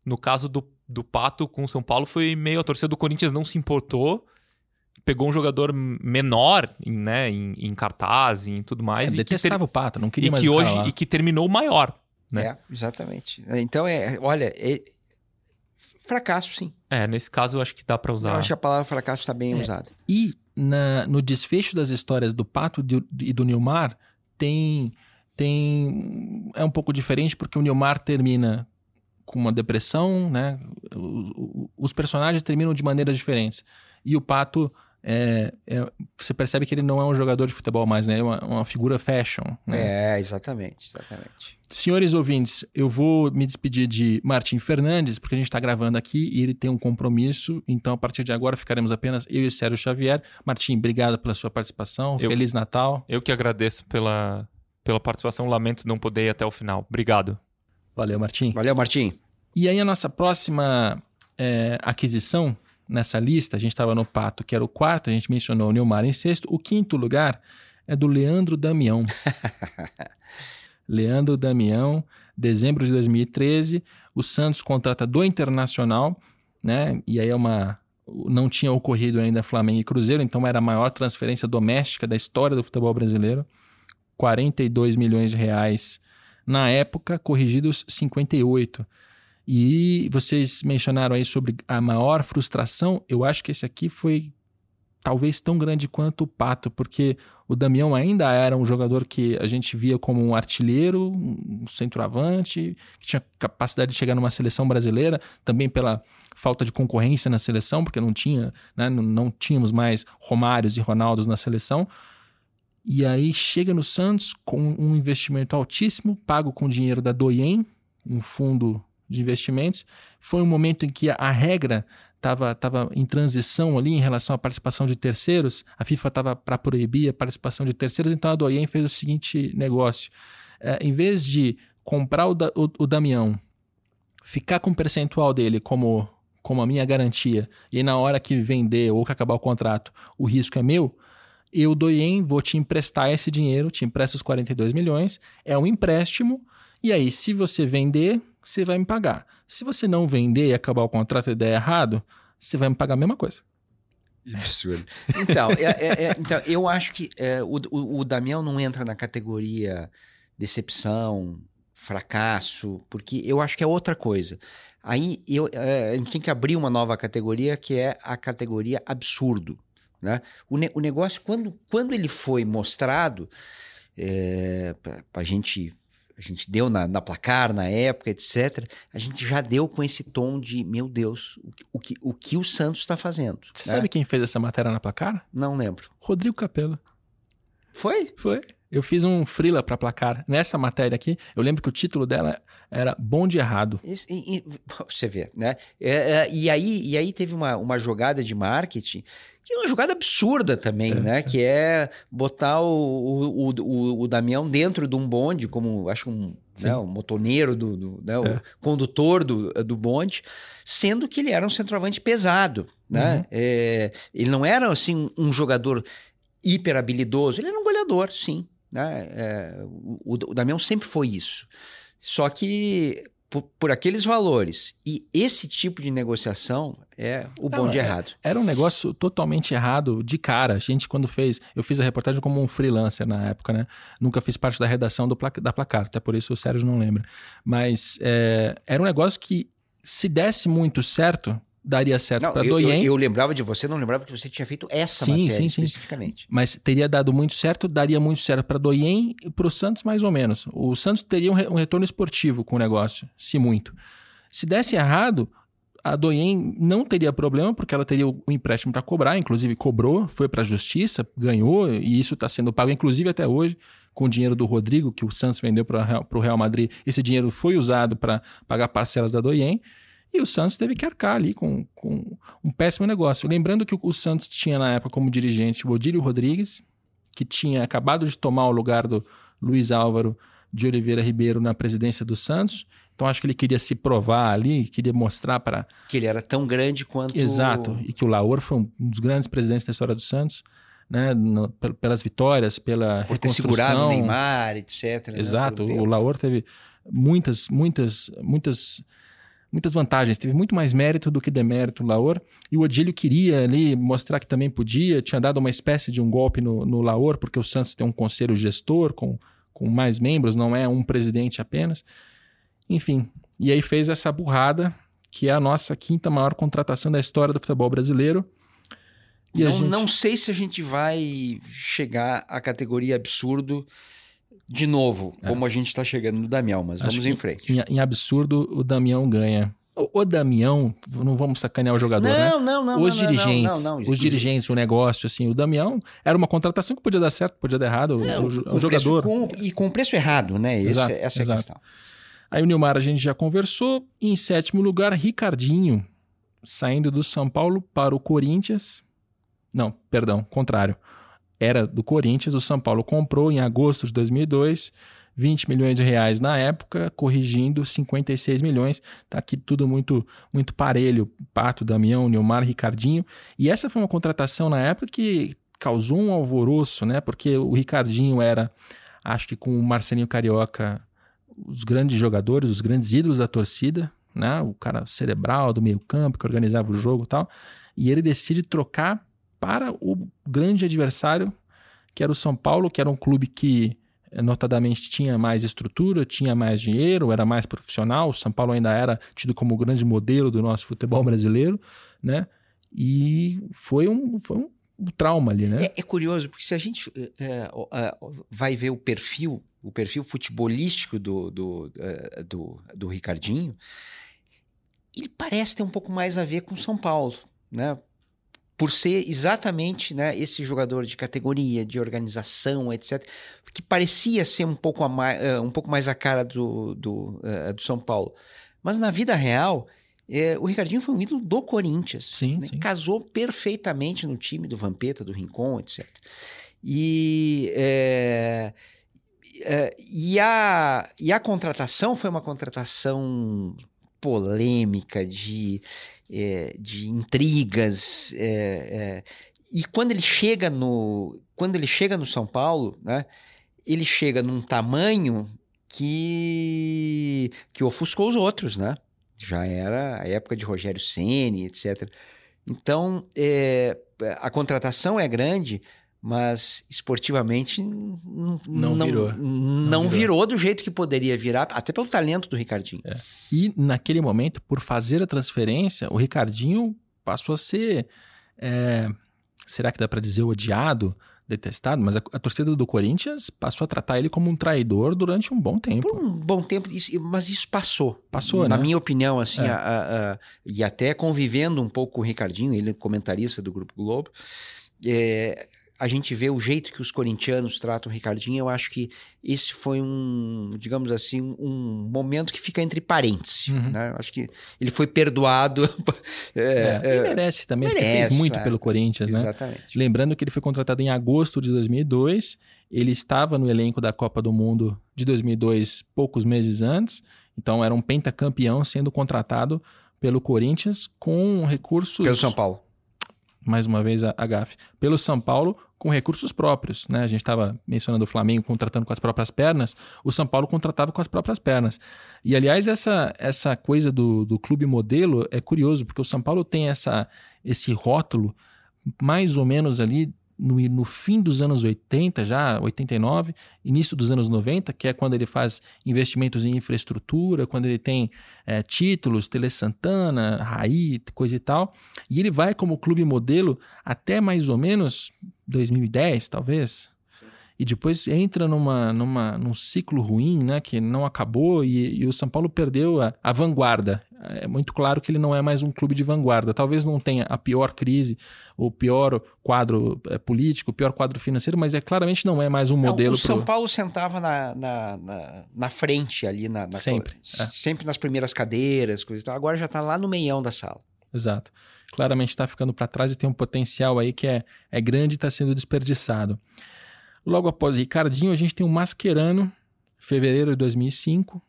No caso do do Pato com o São Paulo foi meio. A torcida do Corinthians não se importou. Pegou um jogador menor né, em, em cartaz e tudo mais. É, e que ter... o Pato, não queria e mais que hoje E que terminou maior. Né? É, exatamente. Então, é, olha, é... fracasso, sim. É, nesse caso eu acho que dá para usar. Eu acho que a palavra fracasso está bem é. usada. E na, no desfecho das histórias do Pato e do Nilmar, tem, tem. É um pouco diferente, porque o Nilmar termina com uma depressão, né? Os personagens terminam de maneiras diferentes. E o Pato, é, é, você percebe que ele não é um jogador de futebol mais, né? Ele é uma, uma figura fashion. Né? É, exatamente, exatamente. Senhores ouvintes, eu vou me despedir de Martim Fernandes, porque a gente está gravando aqui e ele tem um compromisso. Então, a partir de agora, ficaremos apenas eu e o Sérgio Xavier. Martim, obrigado pela sua participação. Eu, Feliz Natal. Eu que agradeço pela, pela participação. Lamento não poder ir até o final. Obrigado. Valeu, Martim. Valeu, Martim. E aí a nossa próxima é, aquisição nessa lista, a gente estava no Pato, que era o quarto, a gente mencionou o Neymar em sexto. O quinto lugar é do Leandro Damião. [laughs] Leandro Damião, dezembro de 2013, o Santos contrata do Internacional, né? E aí é uma não tinha ocorrido ainda Flamengo e Cruzeiro, então era a maior transferência doméstica da história do futebol brasileiro. 42 milhões de reais na época, corrigidos 58. E vocês mencionaram aí sobre a maior frustração. Eu acho que esse aqui foi talvez tão grande quanto o Pato, porque o Damião ainda era um jogador que a gente via como um artilheiro, um centroavante, que tinha capacidade de chegar numa seleção brasileira, também pela falta de concorrência na seleção, porque não tinha, né, não, não tínhamos mais Romários e Ronaldos na seleção. E aí chega no Santos com um investimento altíssimo, pago com dinheiro da Doyen, um fundo de investimentos. Foi um momento em que a regra estava tava em transição ali em relação à participação de terceiros. A FIFA estava para proibir a participação de terceiros, então a Doyen fez o seguinte negócio. É, em vez de comprar o, o, o Damião, ficar com o percentual dele como, como a minha garantia, e na hora que vender ou que acabar o contrato, o risco é meu, eu, Doyen, vou te emprestar esse dinheiro, te empresto os 42 milhões, é um empréstimo, e aí, se você vender, você vai me pagar. Se você não vender e acabar o contrato e der errado, você vai me pagar a mesma coisa. Absurdo. Então, é, é, é, então eu acho que é, o, o, o Damião não entra na categoria decepção, fracasso, porque eu acho que é outra coisa. Aí eu, é, a gente tem que abrir uma nova categoria que é a categoria absurdo. Né? O, ne o negócio, quando, quando ele foi mostrado, é, para a gente a gente deu na, na, placar na época, etc., a gente já deu com esse tom de, meu Deus, o, que, o que o Santos está fazendo. Você né? sabe quem fez essa matéria na placar? Não lembro. Rodrigo Capello. Foi? Foi. Eu fiz um freela para placar. Nessa matéria aqui, eu lembro que o título dela era Bom de Errado. E, e, [laughs] você vê, né? É, é, e, aí, e aí teve uma, uma jogada de marketing que é uma jogada absurda também, é. né? Que é botar o, o, o, o Damião dentro de um bonde, como acho um, né, o motoneiro, do, do né, o é. condutor do, do bonde, sendo que ele era um centroavante pesado, né? Uhum. É, ele não era, assim, um jogador hiper habilidoso, ele era um goleador, sim. Né? É, o, o Damião sempre foi isso. Só que por, por, aqueles valores e esse tipo de negociação é o bom Não, de é, errado. Era um negócio totalmente errado de cara. A gente, quando fez, eu fiz a reportagem como um freelancer na época, né? Nunca fiz parte da redação do, da placar, até por isso o Sérgio não lembra. Mas é, era um negócio que Se desse muito certo, daria certo para eu, eu, Doyen, eu lembrava de você, não lembrava que você tinha feito essa Sim, matéria sim, sim. especificamente. mas teria dado muito certo, daria muito certo para Doyen e para o Santos mais ou menos. O Santos teria um, re- um retorno esportivo com o negócio, se muito. Se desse errado, a Doyen não teria problema, porque ela teria o empréstimo para cobrar, inclusive cobrou, foi para a justiça, ganhou, e isso está sendo pago, inclusive até hoje, com o dinheiro do Rodrigo, que o Santos vendeu para o Real Madrid. Esse dinheiro foi usado para pagar parcelas da Doyen. E o Santos teve que arcar ali com, com um péssimo negócio. Lembrando que o, o Santos tinha na época como dirigente o Odílio Rodrigues, que tinha acabado de tomar o lugar do Luiz Álvaro de Oliveira Ribeiro na presidência do Santos. Então acho que ele queria se provar ali, queria mostrar para Que ele era tão grande quanto. Exato, e que o Laor foi um dos grandes presidentes da história do Santos, né? no- pel- pelas vitórias, pela Por ter segurado o Neymar, etc. né, Exato, um o. Laor teve muitas, muitas, muitas, muitas vantagens. Teve muito mais mérito do que demérito o Laor. E o Odílio queria ali mostrar que também podia. Tinha dado uma espécie de um golpe no, no Laor, porque o Santos tem um conselho gestor com, com mais membros, não é um presidente apenas. Enfim, e aí fez essa burrada, que é a nossa quinta maior contratação da história do futebol brasileiro. E a não, gente... não sei se a gente vai chegar à categoria absurdo de novo, como a gente está chegando no Damião, mas É. Acho vamos em frente. Em, em absurdo, o Damião ganha. O, o Damião, não vamos sacanear o jogador, né? Não, não, não. os não, dirigentes, não, não, não. os dirigentes, o negócio, assim, o Damião era uma contratação que podia dar certo, podia dar errado, É, o, o com jogador. preço- com- e com preço errado, né? Esse- Exato, essa é a questão. Aí o Nilmar a gente já conversou. E em sétimo lugar, Ricardinho, saindo do São Paulo para o Corinthians. Não, perdão, contrário. Era do Corinthians, o São Paulo comprou em agosto de 2002, 20 milhões de reais na época, corrigindo 56 milhões. Tá aqui tudo muito muito parelho, Pato, Damião, Nilmar, Ricardinho. E essa foi uma contratação na época que causou um alvoroço, né? Porque o Ricardinho era, acho que com o Marcelinho Carioca, os grandes jogadores, os grandes ídolos da torcida, né? O cara cerebral do meio-campo que organizava o jogo e tal. E ele decide trocar para o grande adversário, que era o São Paulo, que era um clube que eh, notadamente tinha mais estrutura, tinha mais dinheiro, era mais profissional. O São Paulo ainda era tido como o grande modelo do nosso futebol brasileiro, né? E foi um, foi um trauma ali, né? É, é curioso, porque se a gente é, é, vai ver o perfil, o perfil futebolístico do, do, do, do Ricardinho, ele parece ter um pouco mais a ver com São Paulo, né? Por ser exatamente né, esse jogador de categoria, de organização, etc., que parecia ser um pouco, mais, um pouco mais a cara do, do, do São Paulo. Mas na vida real, é, o Ricardinho foi um ídolo do Corinthians. Sim, né? sim. Casou perfeitamente no time do Vampeta, do Rincon, etc. E, é, é, e, a, e a contratação foi uma contratação polêmica, de, é, de intrigas. é, e quando ele chega no quando ele chega no São Paulo, né, ele chega num tamanho que que ofuscou os outros, né? Já era a época de Rogério Ceni, etc. Então é, a contratação é grande, mas esportivamente não, Não virou. não, Não virou. virou. do jeito que poderia virar, até pelo talento do Ricardinho. É. E naquele momento, por fazer a transferência, o Ricardinho passou a ser. é, será que dá para dizer odiado, detestado? Mas a, a, torcida do Corinthians passou a tratar ele como um traidor durante um bom tempo. Por um bom tempo, isso, mas isso passou. Passou, Na né? minha opinião, assim, É. a- a- a- e até convivendo um pouco com o Ricardinho, ele é comentarista do Grupo Globo, é, a gente vê o jeito que os corintianos tratam o Ricardinho, eu acho que esse foi um, digamos assim, um momento que fica entre parênteses. Uhum. né? Acho que ele foi perdoado. [laughs] é, É, é, merece também, merece, fez muito claro. pelo Corinthians, né? exatamente. Lembrando que ele foi contratado em agosto de 2002, ele estava no elenco da Copa do Mundo de 2002 poucos meses antes, então era um pentacampeão sendo contratado pelo Corinthians com recursos... Pelo São Paulo. mais uma vez a, a GAF, pelo São Paulo com recursos próprios. Né? A gente estava mencionando o Flamengo contratando com as próprias pernas, o São Paulo contratava com as próprias pernas. E, aliás, essa, essa coisa do, do clube modelo é curioso, porque o São Paulo tem essa, esse rótulo mais ou menos ali no, no, fim dos anos 80, já 89, início dos anos 90, que é quando ele faz investimentos em infraestrutura, quando ele tem é, títulos, Tele Santana, Raí, coisa e tal. E ele vai como clube modelo até mais ou menos 2010, talvez e depois entra numa, numa, num ciclo ruim, né, que não acabou e, e, o São Paulo perdeu a, a vanguarda. É muito claro que ele não é mais um clube de vanguarda. Talvez não tenha a pior crise, o pior quadro é, político, o pior quadro financeiro, mas é claramente não é mais um não, modelo. O São pro... Paulo sentava na, na, na, na, frente ali, na, na sempre, é. sempre nas primeiras cadeiras, coisas e tal. Agora já está lá no meião da sala. Exato. Claramente está ficando para trás e tem um potencial aí que é, é grande e está sendo desperdiçado. Logo após Ricardinho, a gente tem o Mascherano, fevereiro de 2005,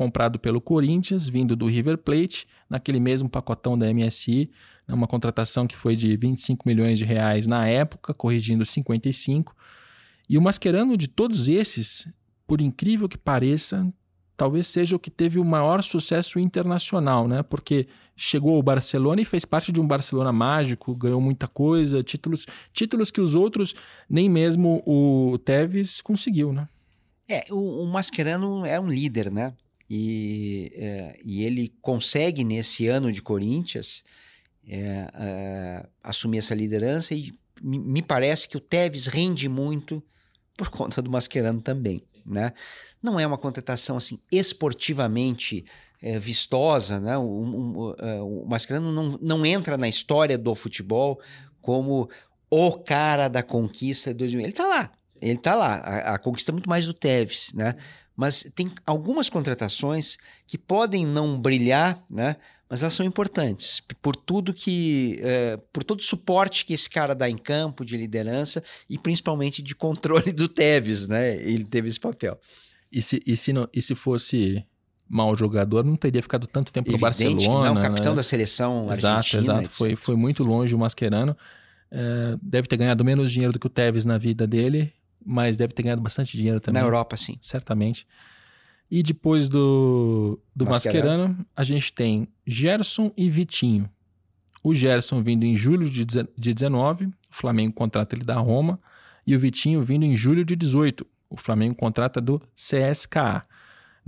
comprado pelo Corinthians, vindo do River Plate, naquele mesmo pacotão da MSI, né, uma contratação que foi de 25 milhões de reais na época, corrigindo 55. E o Mascherano de todos esses, por incrível que pareça, talvez seja o que teve o maior sucesso internacional, né? Porque chegou ao Barcelona e fez parte de um Barcelona mágico, ganhou muita coisa, títulos, títulos que os outros, nem mesmo o Tevez conseguiu, né? É, o, o Mascherano é um líder, né? E, é, e ele consegue, nesse ano de Corinthians, é, assumir essa liderança e me, parece que o Tevez rende muito por conta do Mascherano também, né? Não é uma contratação assim esportivamente é, vistosa, né? O, o Mascherano não, não entra na história do futebol como o cara da conquista de 2000. Ele tá lá, ele tá lá. A, a conquista é muito mais do Tevez, né? Mas tem algumas contratações que podem não brilhar, né? mas elas são importantes por tudo que, é, por todo o suporte que esse cara dá em campo de liderança e principalmente de controle do Tevez, né? Ele teve esse papel. E se, e se, não, e se fosse mau jogador, não teria ficado tanto tempo Evidente no Barcelona. Que não, capitão né? da seleção exato, argentina. Exato, foi, foi muito longe o Mascherano. É, deve ter ganhado menos dinheiro do que o Tevez na vida dele, mas deve ter ganhado bastante dinheiro também. Na Europa, sim. Certamente. E depois do, do Mascherano. Mascherano, a gente tem Gerson e Vitinho. O Gerson vindo em julho de, de 19, o Flamengo contrata ele da Roma. E o Vitinho vindo em julho de 18, o Flamengo contrata do CSKA.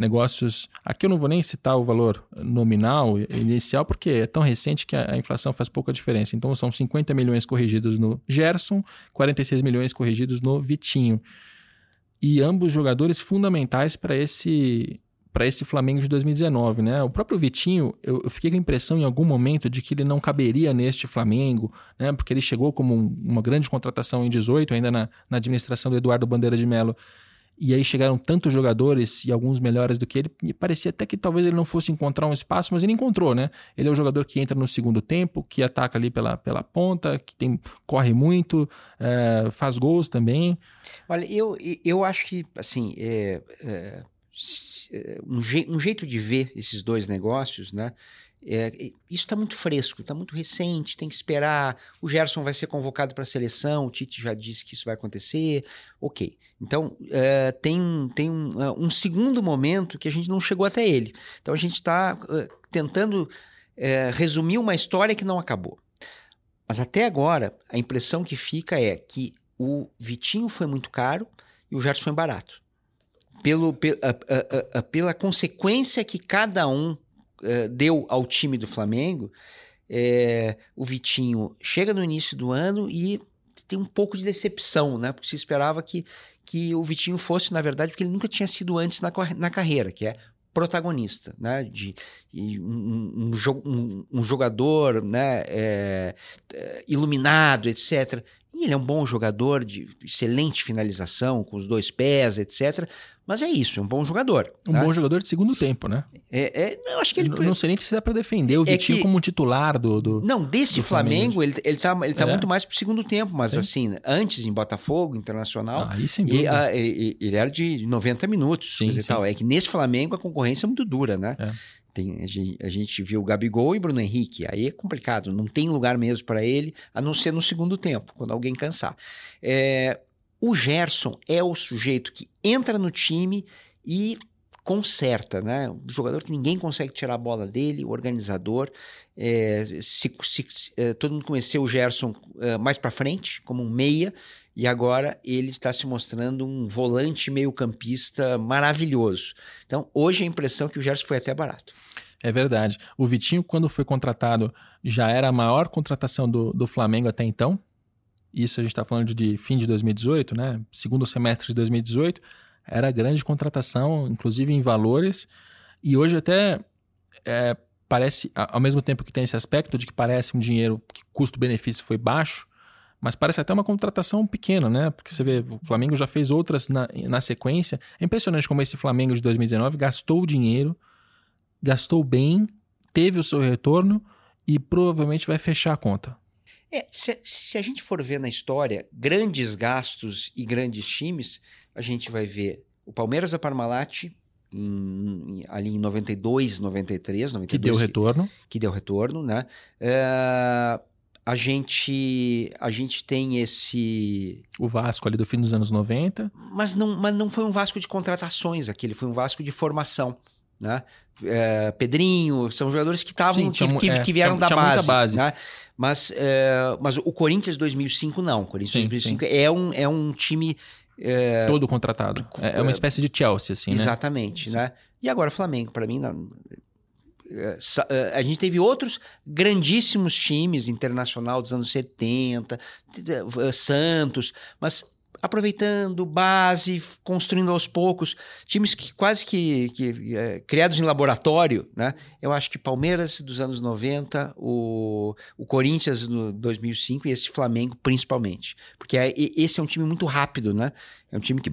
Negócios. Aqui eu não vou nem citar o valor nominal inicial, porque é tão recente que a inflação faz pouca diferença. Então são 50 milhões corrigidos no Gerson, 46 milhões corrigidos no Vitinho e ambos jogadores fundamentais para esse para esse Flamengo de 2019, né? O próprio Vitinho, eu, eu, fiquei com a impressão em algum momento de que ele não caberia neste Flamengo, né? Porque ele chegou como um, uma grande contratação em 18, ainda na, na administração do Eduardo Bandeira de Mello. E aí chegaram tantos jogadores e alguns melhores do que ele, e parecia até que talvez ele não fosse encontrar um espaço, mas ele encontrou, né? Ele é o jogador que entra no segundo tempo, que ataca ali pela, pela ponta, que tem, corre muito, é, faz gols também. Olha, eu, eu acho que, assim, é, é, um, je, um jeito de ver esses dois negócios, né? É, isso está muito fresco, está muito recente, tem que esperar. O Gerson vai ser convocado para a seleção, o Tite já disse que isso vai acontecer. Ok. Então, é, tem, tem um, é, um, segundo momento que a gente não chegou até ele. Então, a gente está é, tentando é, resumir uma história que não acabou. Mas até agora, a impressão que fica é que o Vitinho foi muito caro e o Gerson foi barato. Pelo, pela consequência que cada um eh, deu ao time do Flamengo, é, o Vitinho chega no início do ano e tem um pouco de decepção, né? Porque se esperava que, que o Vitinho fosse, na verdade, porque ele nunca tinha sido antes na, na carreira, que é protagonista, né? De, um, um, um, um jogador né? É, iluminado, etc. E ele é um bom jogador de excelente finalização, com os dois pés, etc. Mas é isso, é um bom jogador. Um tá? bom jogador de segundo tempo, né? É, é eu acho que ele. Não, não sei nem se dá para defender o é Vitinho que... como titular do, do. Não, desse do Flamengo, Flamengo, ele, ele tá, ele tá é. muito mais pro segundo tempo, mas Sim. assim, antes em Botafogo, Internacional. Ah, sem e, a, ah, e, ele era de 90 minutos. Sim, sim. Tal. É que nesse Flamengo a concorrência é muito dura, né? É. Tem, a, gente, a gente viu o Gabigol e Bruno Henrique. Aí é complicado, não tem lugar mesmo para ele, a não ser no segundo tempo, quando alguém cansar. É, o Gerson é o sujeito que entra no time e conserta, né? Um jogador que ninguém consegue tirar a bola dele, o organizador. É, se, se, é, todo mundo conheceu o Gerson é, mais para frente, como um meia, e agora ele está se mostrando um volante meio-campista maravilhoso. Então, hoje a impressão é que o Gerson foi até barato. É verdade. O Vitinho, quando foi contratado, já era a maior contratação do, do Flamengo até então. Isso a gente está falando de fim de 2018, né? Segundo semestre de 2018. Era grande contratação, inclusive em valores. E hoje até é, parece, ao mesmo tempo que tem esse aspecto de que parece um dinheiro que custo-benefício foi baixo, mas parece até uma contratação pequena, né? Porque você vê, o Flamengo já fez outras na, na sequência. É impressionante como esse Flamengo de 2019 gastou dinheiro, gastou bem, teve o seu retorno e provavelmente vai fechar a conta. É, se, se, a gente for ver na história grandes gastos e grandes times, a gente vai ver o Palmeiras da Parmalat em, em, ali em 92, 93, 92 que deu retorno, que, que deu retorno, né? É, a gente a gente tem esse o Vasco ali do fim dos anos 90 mas não mas não foi um Vasco de contratações aquele foi um Vasco de formação né é, Pedrinho são jogadores que estavam que, que, é, que, vieram da base, base. Né? Mas é, mas o Corinthians 2005 não o Corinthians sim, 2005 sim. é um é um time é, todo contratado é, é uma espécie de Chelsea assim exatamente né, né? e agora o Flamengo para mim não, é, é, a gente teve outros grandíssimos times internacional dos anos 70, é, Santos, mas aproveitando base, construindo aos poucos, times que quase que, que é, criados em laboratório, né? Eu acho que Palmeiras dos anos 90, o, o Corinthians no 2005 e esse Flamengo principalmente, porque é, esse é um time muito rápido, né? É um time que,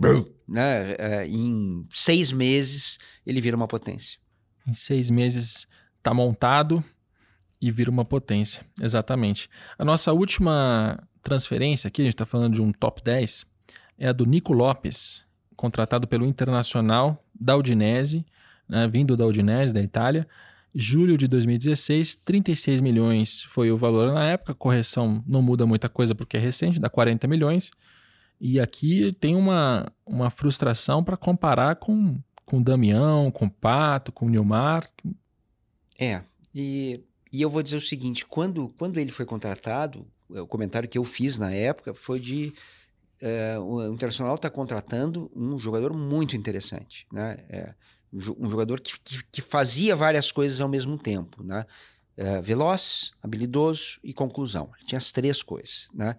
né? É, em seis meses ele vira uma potência. Em seis meses está montado e vira uma potência. Exatamente. A nossa última transferência aqui, a gente está falando de um top 10, é a do Nico Lopes, contratado pelo Internacional da Udinese, né, vindo da Udinese, da Itália. Julho de 2016, 36 milhões foi o valor na época. Correção não muda muita coisa porque é recente, dá 40 milhões. E aqui tem uma, uma frustração para comparar com com Damião, com Pato, com Nilmar. É, e, e eu vou dizer o seguinte: quando, quando ele foi contratado, o comentário que eu fiz na época foi de. É, o Internacional está contratando um jogador muito interessante, né? É, um jogador que, que, que, fazia várias coisas ao mesmo tempo, né? É, veloz, habilidoso e conclusão. Ele tinha as três coisas, né?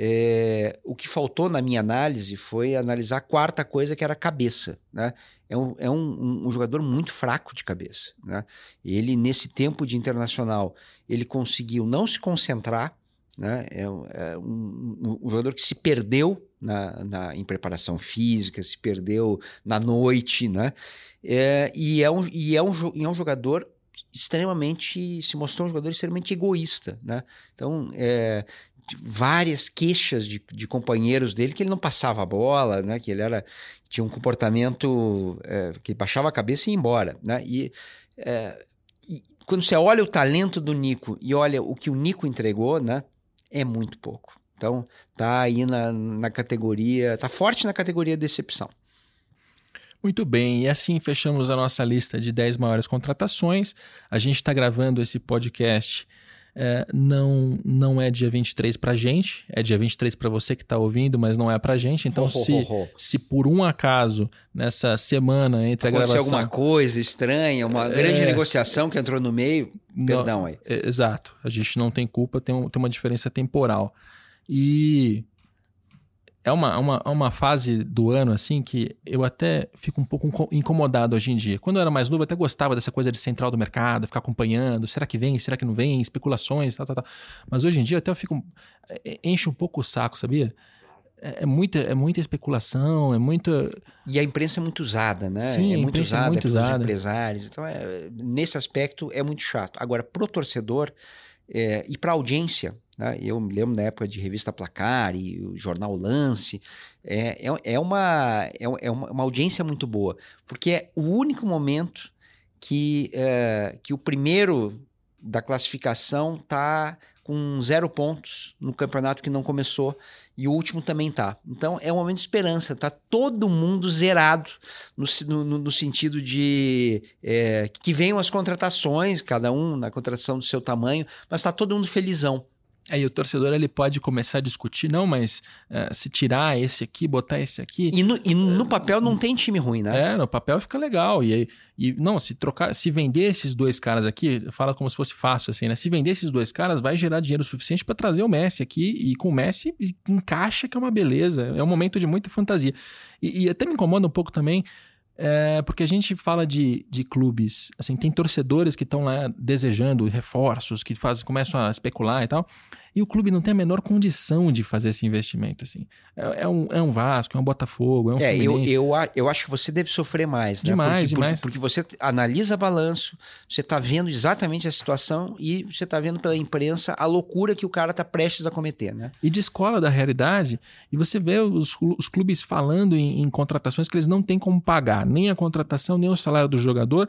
É, o que faltou na minha análise foi analisar a quarta coisa, que era a cabeça. Né? É, um, é um, um, jogador muito fraco de cabeça. Né? Ele, nesse tempo de internacional, ele conseguiu não se concentrar. Né? É, é um, um, jogador que se perdeu na, na, em preparação física, se perdeu na noite. Né? É, e, é um, e, é um, e é um jogador extremamente se mostrou um jogador extremamente egoísta, né? Então é, várias queixas de, de, companheiros dele que ele não passava a bola, né? Que ele era tinha um comportamento é, que baixava a cabeça e ia embora, né? E, é, e, quando você olha o talento do Nico e olha o que o Nico entregou, né? É muito pouco. Então tá aí na, na categoria, tá forte na categoria decepção. Muito bem, e assim fechamos a nossa lista de 10 maiores contratações. A gente está gravando esse podcast é, não, não é dia 23 pra gente, é dia 23 para você que tá ouvindo, mas não é pra gente. Então, oh, se, oh, oh. se por um acaso, nessa semana entre Aconteceu a gravação... alguma coisa estranha, uma é... grande negociação que entrou no meio, perdão aí. É, exato, a gente não tem culpa, tem, um, tem uma diferença temporal. E é uma, uma, uma fase do ano, assim, que eu até fico um pouco incomodado hoje em dia. Quando eu era mais novo, eu até gostava dessa coisa de central do mercado, ficar acompanhando, será que vem, será que não vem, especulações, tal, tal, tal. Mas hoje em dia até eu fico. É, enche um pouco o saco, sabia? É, é, muita, é muita especulação, é muita. E a imprensa é muito usada, né? Sim, é muito é usada, é muito usada. empresários. Então, é, nesse aspecto, é muito chato. Agora, pro torcedor é, e pra audiência, né? Eu me lembro na época de revista Placar e o jornal Lance. É, é, uma, é, uma, uma audiência muito boa, porque é o único momento que, que o primeiro da classificação está com zero pontos no campeonato que não começou e o último também tá. Então é um momento de esperança, tá todo mundo zerado no, no, no sentido de é, que venham as contratações, cada um na contratação do seu tamanho, mas tá todo mundo felizão. Aí o torcedor ele pode começar a discutir, não, mas uh, se tirar esse aqui, botar esse aqui. E no, e no papel não tem time ruim, né? É, no papel fica legal. E, e não, se trocar, se vender esses dois caras aqui, fala como se fosse fácil, assim, né? Se vender esses dois caras, vai gerar dinheiro suficiente para trazer o Messi aqui. E com o Messi encaixa que é uma beleza. É um momento de muita fantasia. E, e até me incomoda um pouco também é, porque a gente fala de, de clubes, assim, tem torcedores que estão lá desejando reforços, que faz, começam a especular e tal, e o clube não tem a menor condição de fazer esse investimento, assim. É, é um, é um Vasco, é um Botafogo, é um É, eu, eu, eu acho que você deve sofrer mais, né? Demais, porque, demais. Porque, porque você analisa balanço, você está vendo exatamente a situação e você está vendo pela imprensa a loucura que o cara está prestes a cometer, né? E descola da realidade, e você vê os, os clubes falando em, em contratações que eles não têm como pagar, nem a contratação, nem o salário do jogador,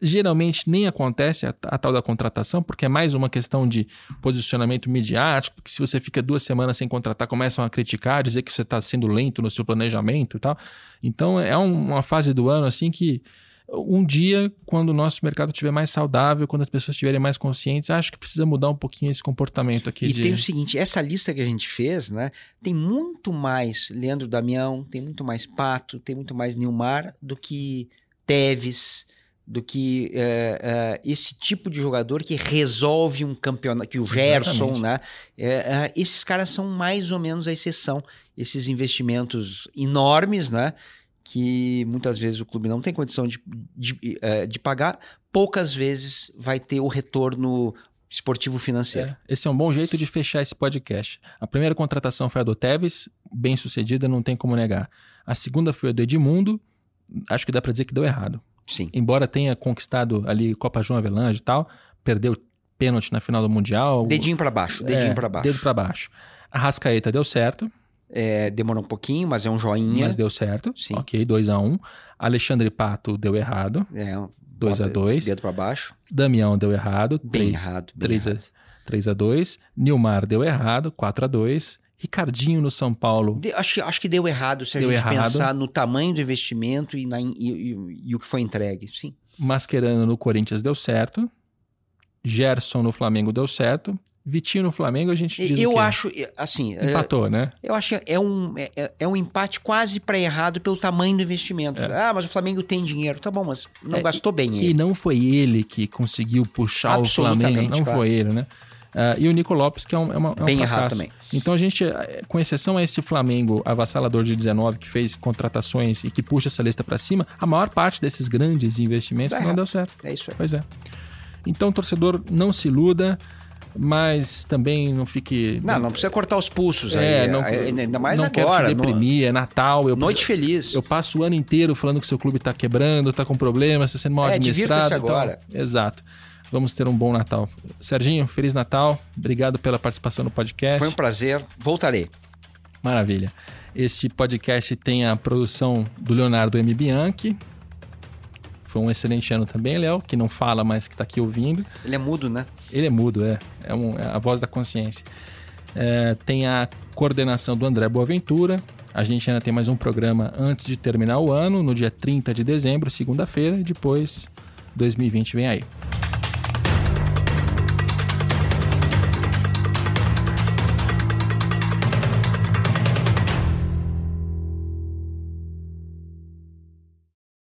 geralmente nem acontece a, a, tal da contratação, porque é mais uma questão de posicionamento midiático, porque se você fica duas semanas sem contratar, começam a criticar, dizer que você está sendo lento no seu planejamento e tal. Então é uma fase do ano assim que um dia, quando o nosso mercado estiver mais saudável, quando as pessoas estiverem mais conscientes, acho que precisa mudar um pouquinho esse comportamento aqui. E de... tem o seguinte, essa lista que a gente fez, né, tem muito mais Leandro Damião, tem muito mais Pato, tem muito mais Nilmar do que Teves, do que é, é, esse tipo de jogador que resolve um campeonato, que o Gerson, Exatamente. né? É, esses caras são mais ou menos a exceção. Esses investimentos enormes, né? Que muitas vezes o clube não tem condição de, de, de pagar, poucas vezes vai ter o retorno esportivo financeiro. É, esse é um bom jeito de fechar esse podcast. A primeira contratação foi a do Tevez, bem sucedida, não tem como negar. A segunda foi a do Edmundo, acho que dá para dizer que deu errado. Sim. Embora tenha conquistado ali Copa João Avelange e tal, perdeu pênalti na final do Mundial. Dedinho para baixo, dedinho é, para baixo. Dedo para baixo. A Rascaeta deu certo. É, demorou um pouquinho, mas é um joinha. Mas deu certo. Sim. Ok, 2x1. Um. Alexandre Pato deu errado. É, 2x2. Dedo para baixo. Damião deu errado. Bem 3, errado. 3x2. Nilmar deu errado. 4x2. Ricardinho no São Paulo. De, acho, acho que deu errado se deu a gente errado. pensar no tamanho do investimento e, na, e, e, e, o que foi entregue. Sim. Mascherano no Corinthians deu certo. Gerson no Flamengo deu certo. Vitinho no Flamengo a gente diz Eu acho, assim... Empatou, é, né? Eu acho que é um, é, é um empate quase para errado pelo tamanho do investimento. É. Ah, mas o Flamengo tem dinheiro. Tá bom, mas não é, gastou bem e, ele. E não foi ele que conseguiu puxar o Flamengo. Não claro. foi ele, né? Uh, e o Nico Lopes, que é um, é uma, é um Bem fracasso. errado também. Então a gente, com exceção a esse Flamengo avassalador de 19, que fez contratações e que puxa essa lista para cima, a maior parte desses grandes investimentos tá não errado. deu certo. É isso aí. Pois é. Então, torcedor, não se iluda mas também não fique. Não, não precisa cortar os pulsos é, aí. Não, ainda mais não agora. Quero deprimir, no... é Natal. Eu, Noite feliz. Eu passo o ano inteiro falando que seu clube tá quebrando, tá com problemas, tá sendo mal é, administrado. Divirta-se agora. Então, exato. Vamos ter um bom Natal. Serginho, Feliz Natal. Obrigado pela participação no podcast. Foi um prazer. Voltarei. Maravilha. Este podcast tem a produção do Leonardo M. Bianchi. Foi um excelente ano também, Léo, que não fala, mas que está aqui ouvindo. Ele é mudo, né? Ele é mudo, é. É, um, é a voz da consciência. É, tem a coordenação do André Boaventura. A gente ainda tem mais um programa antes de terminar o ano, no dia 30 de dezembro, segunda-feira, e depois 2020 vem aí.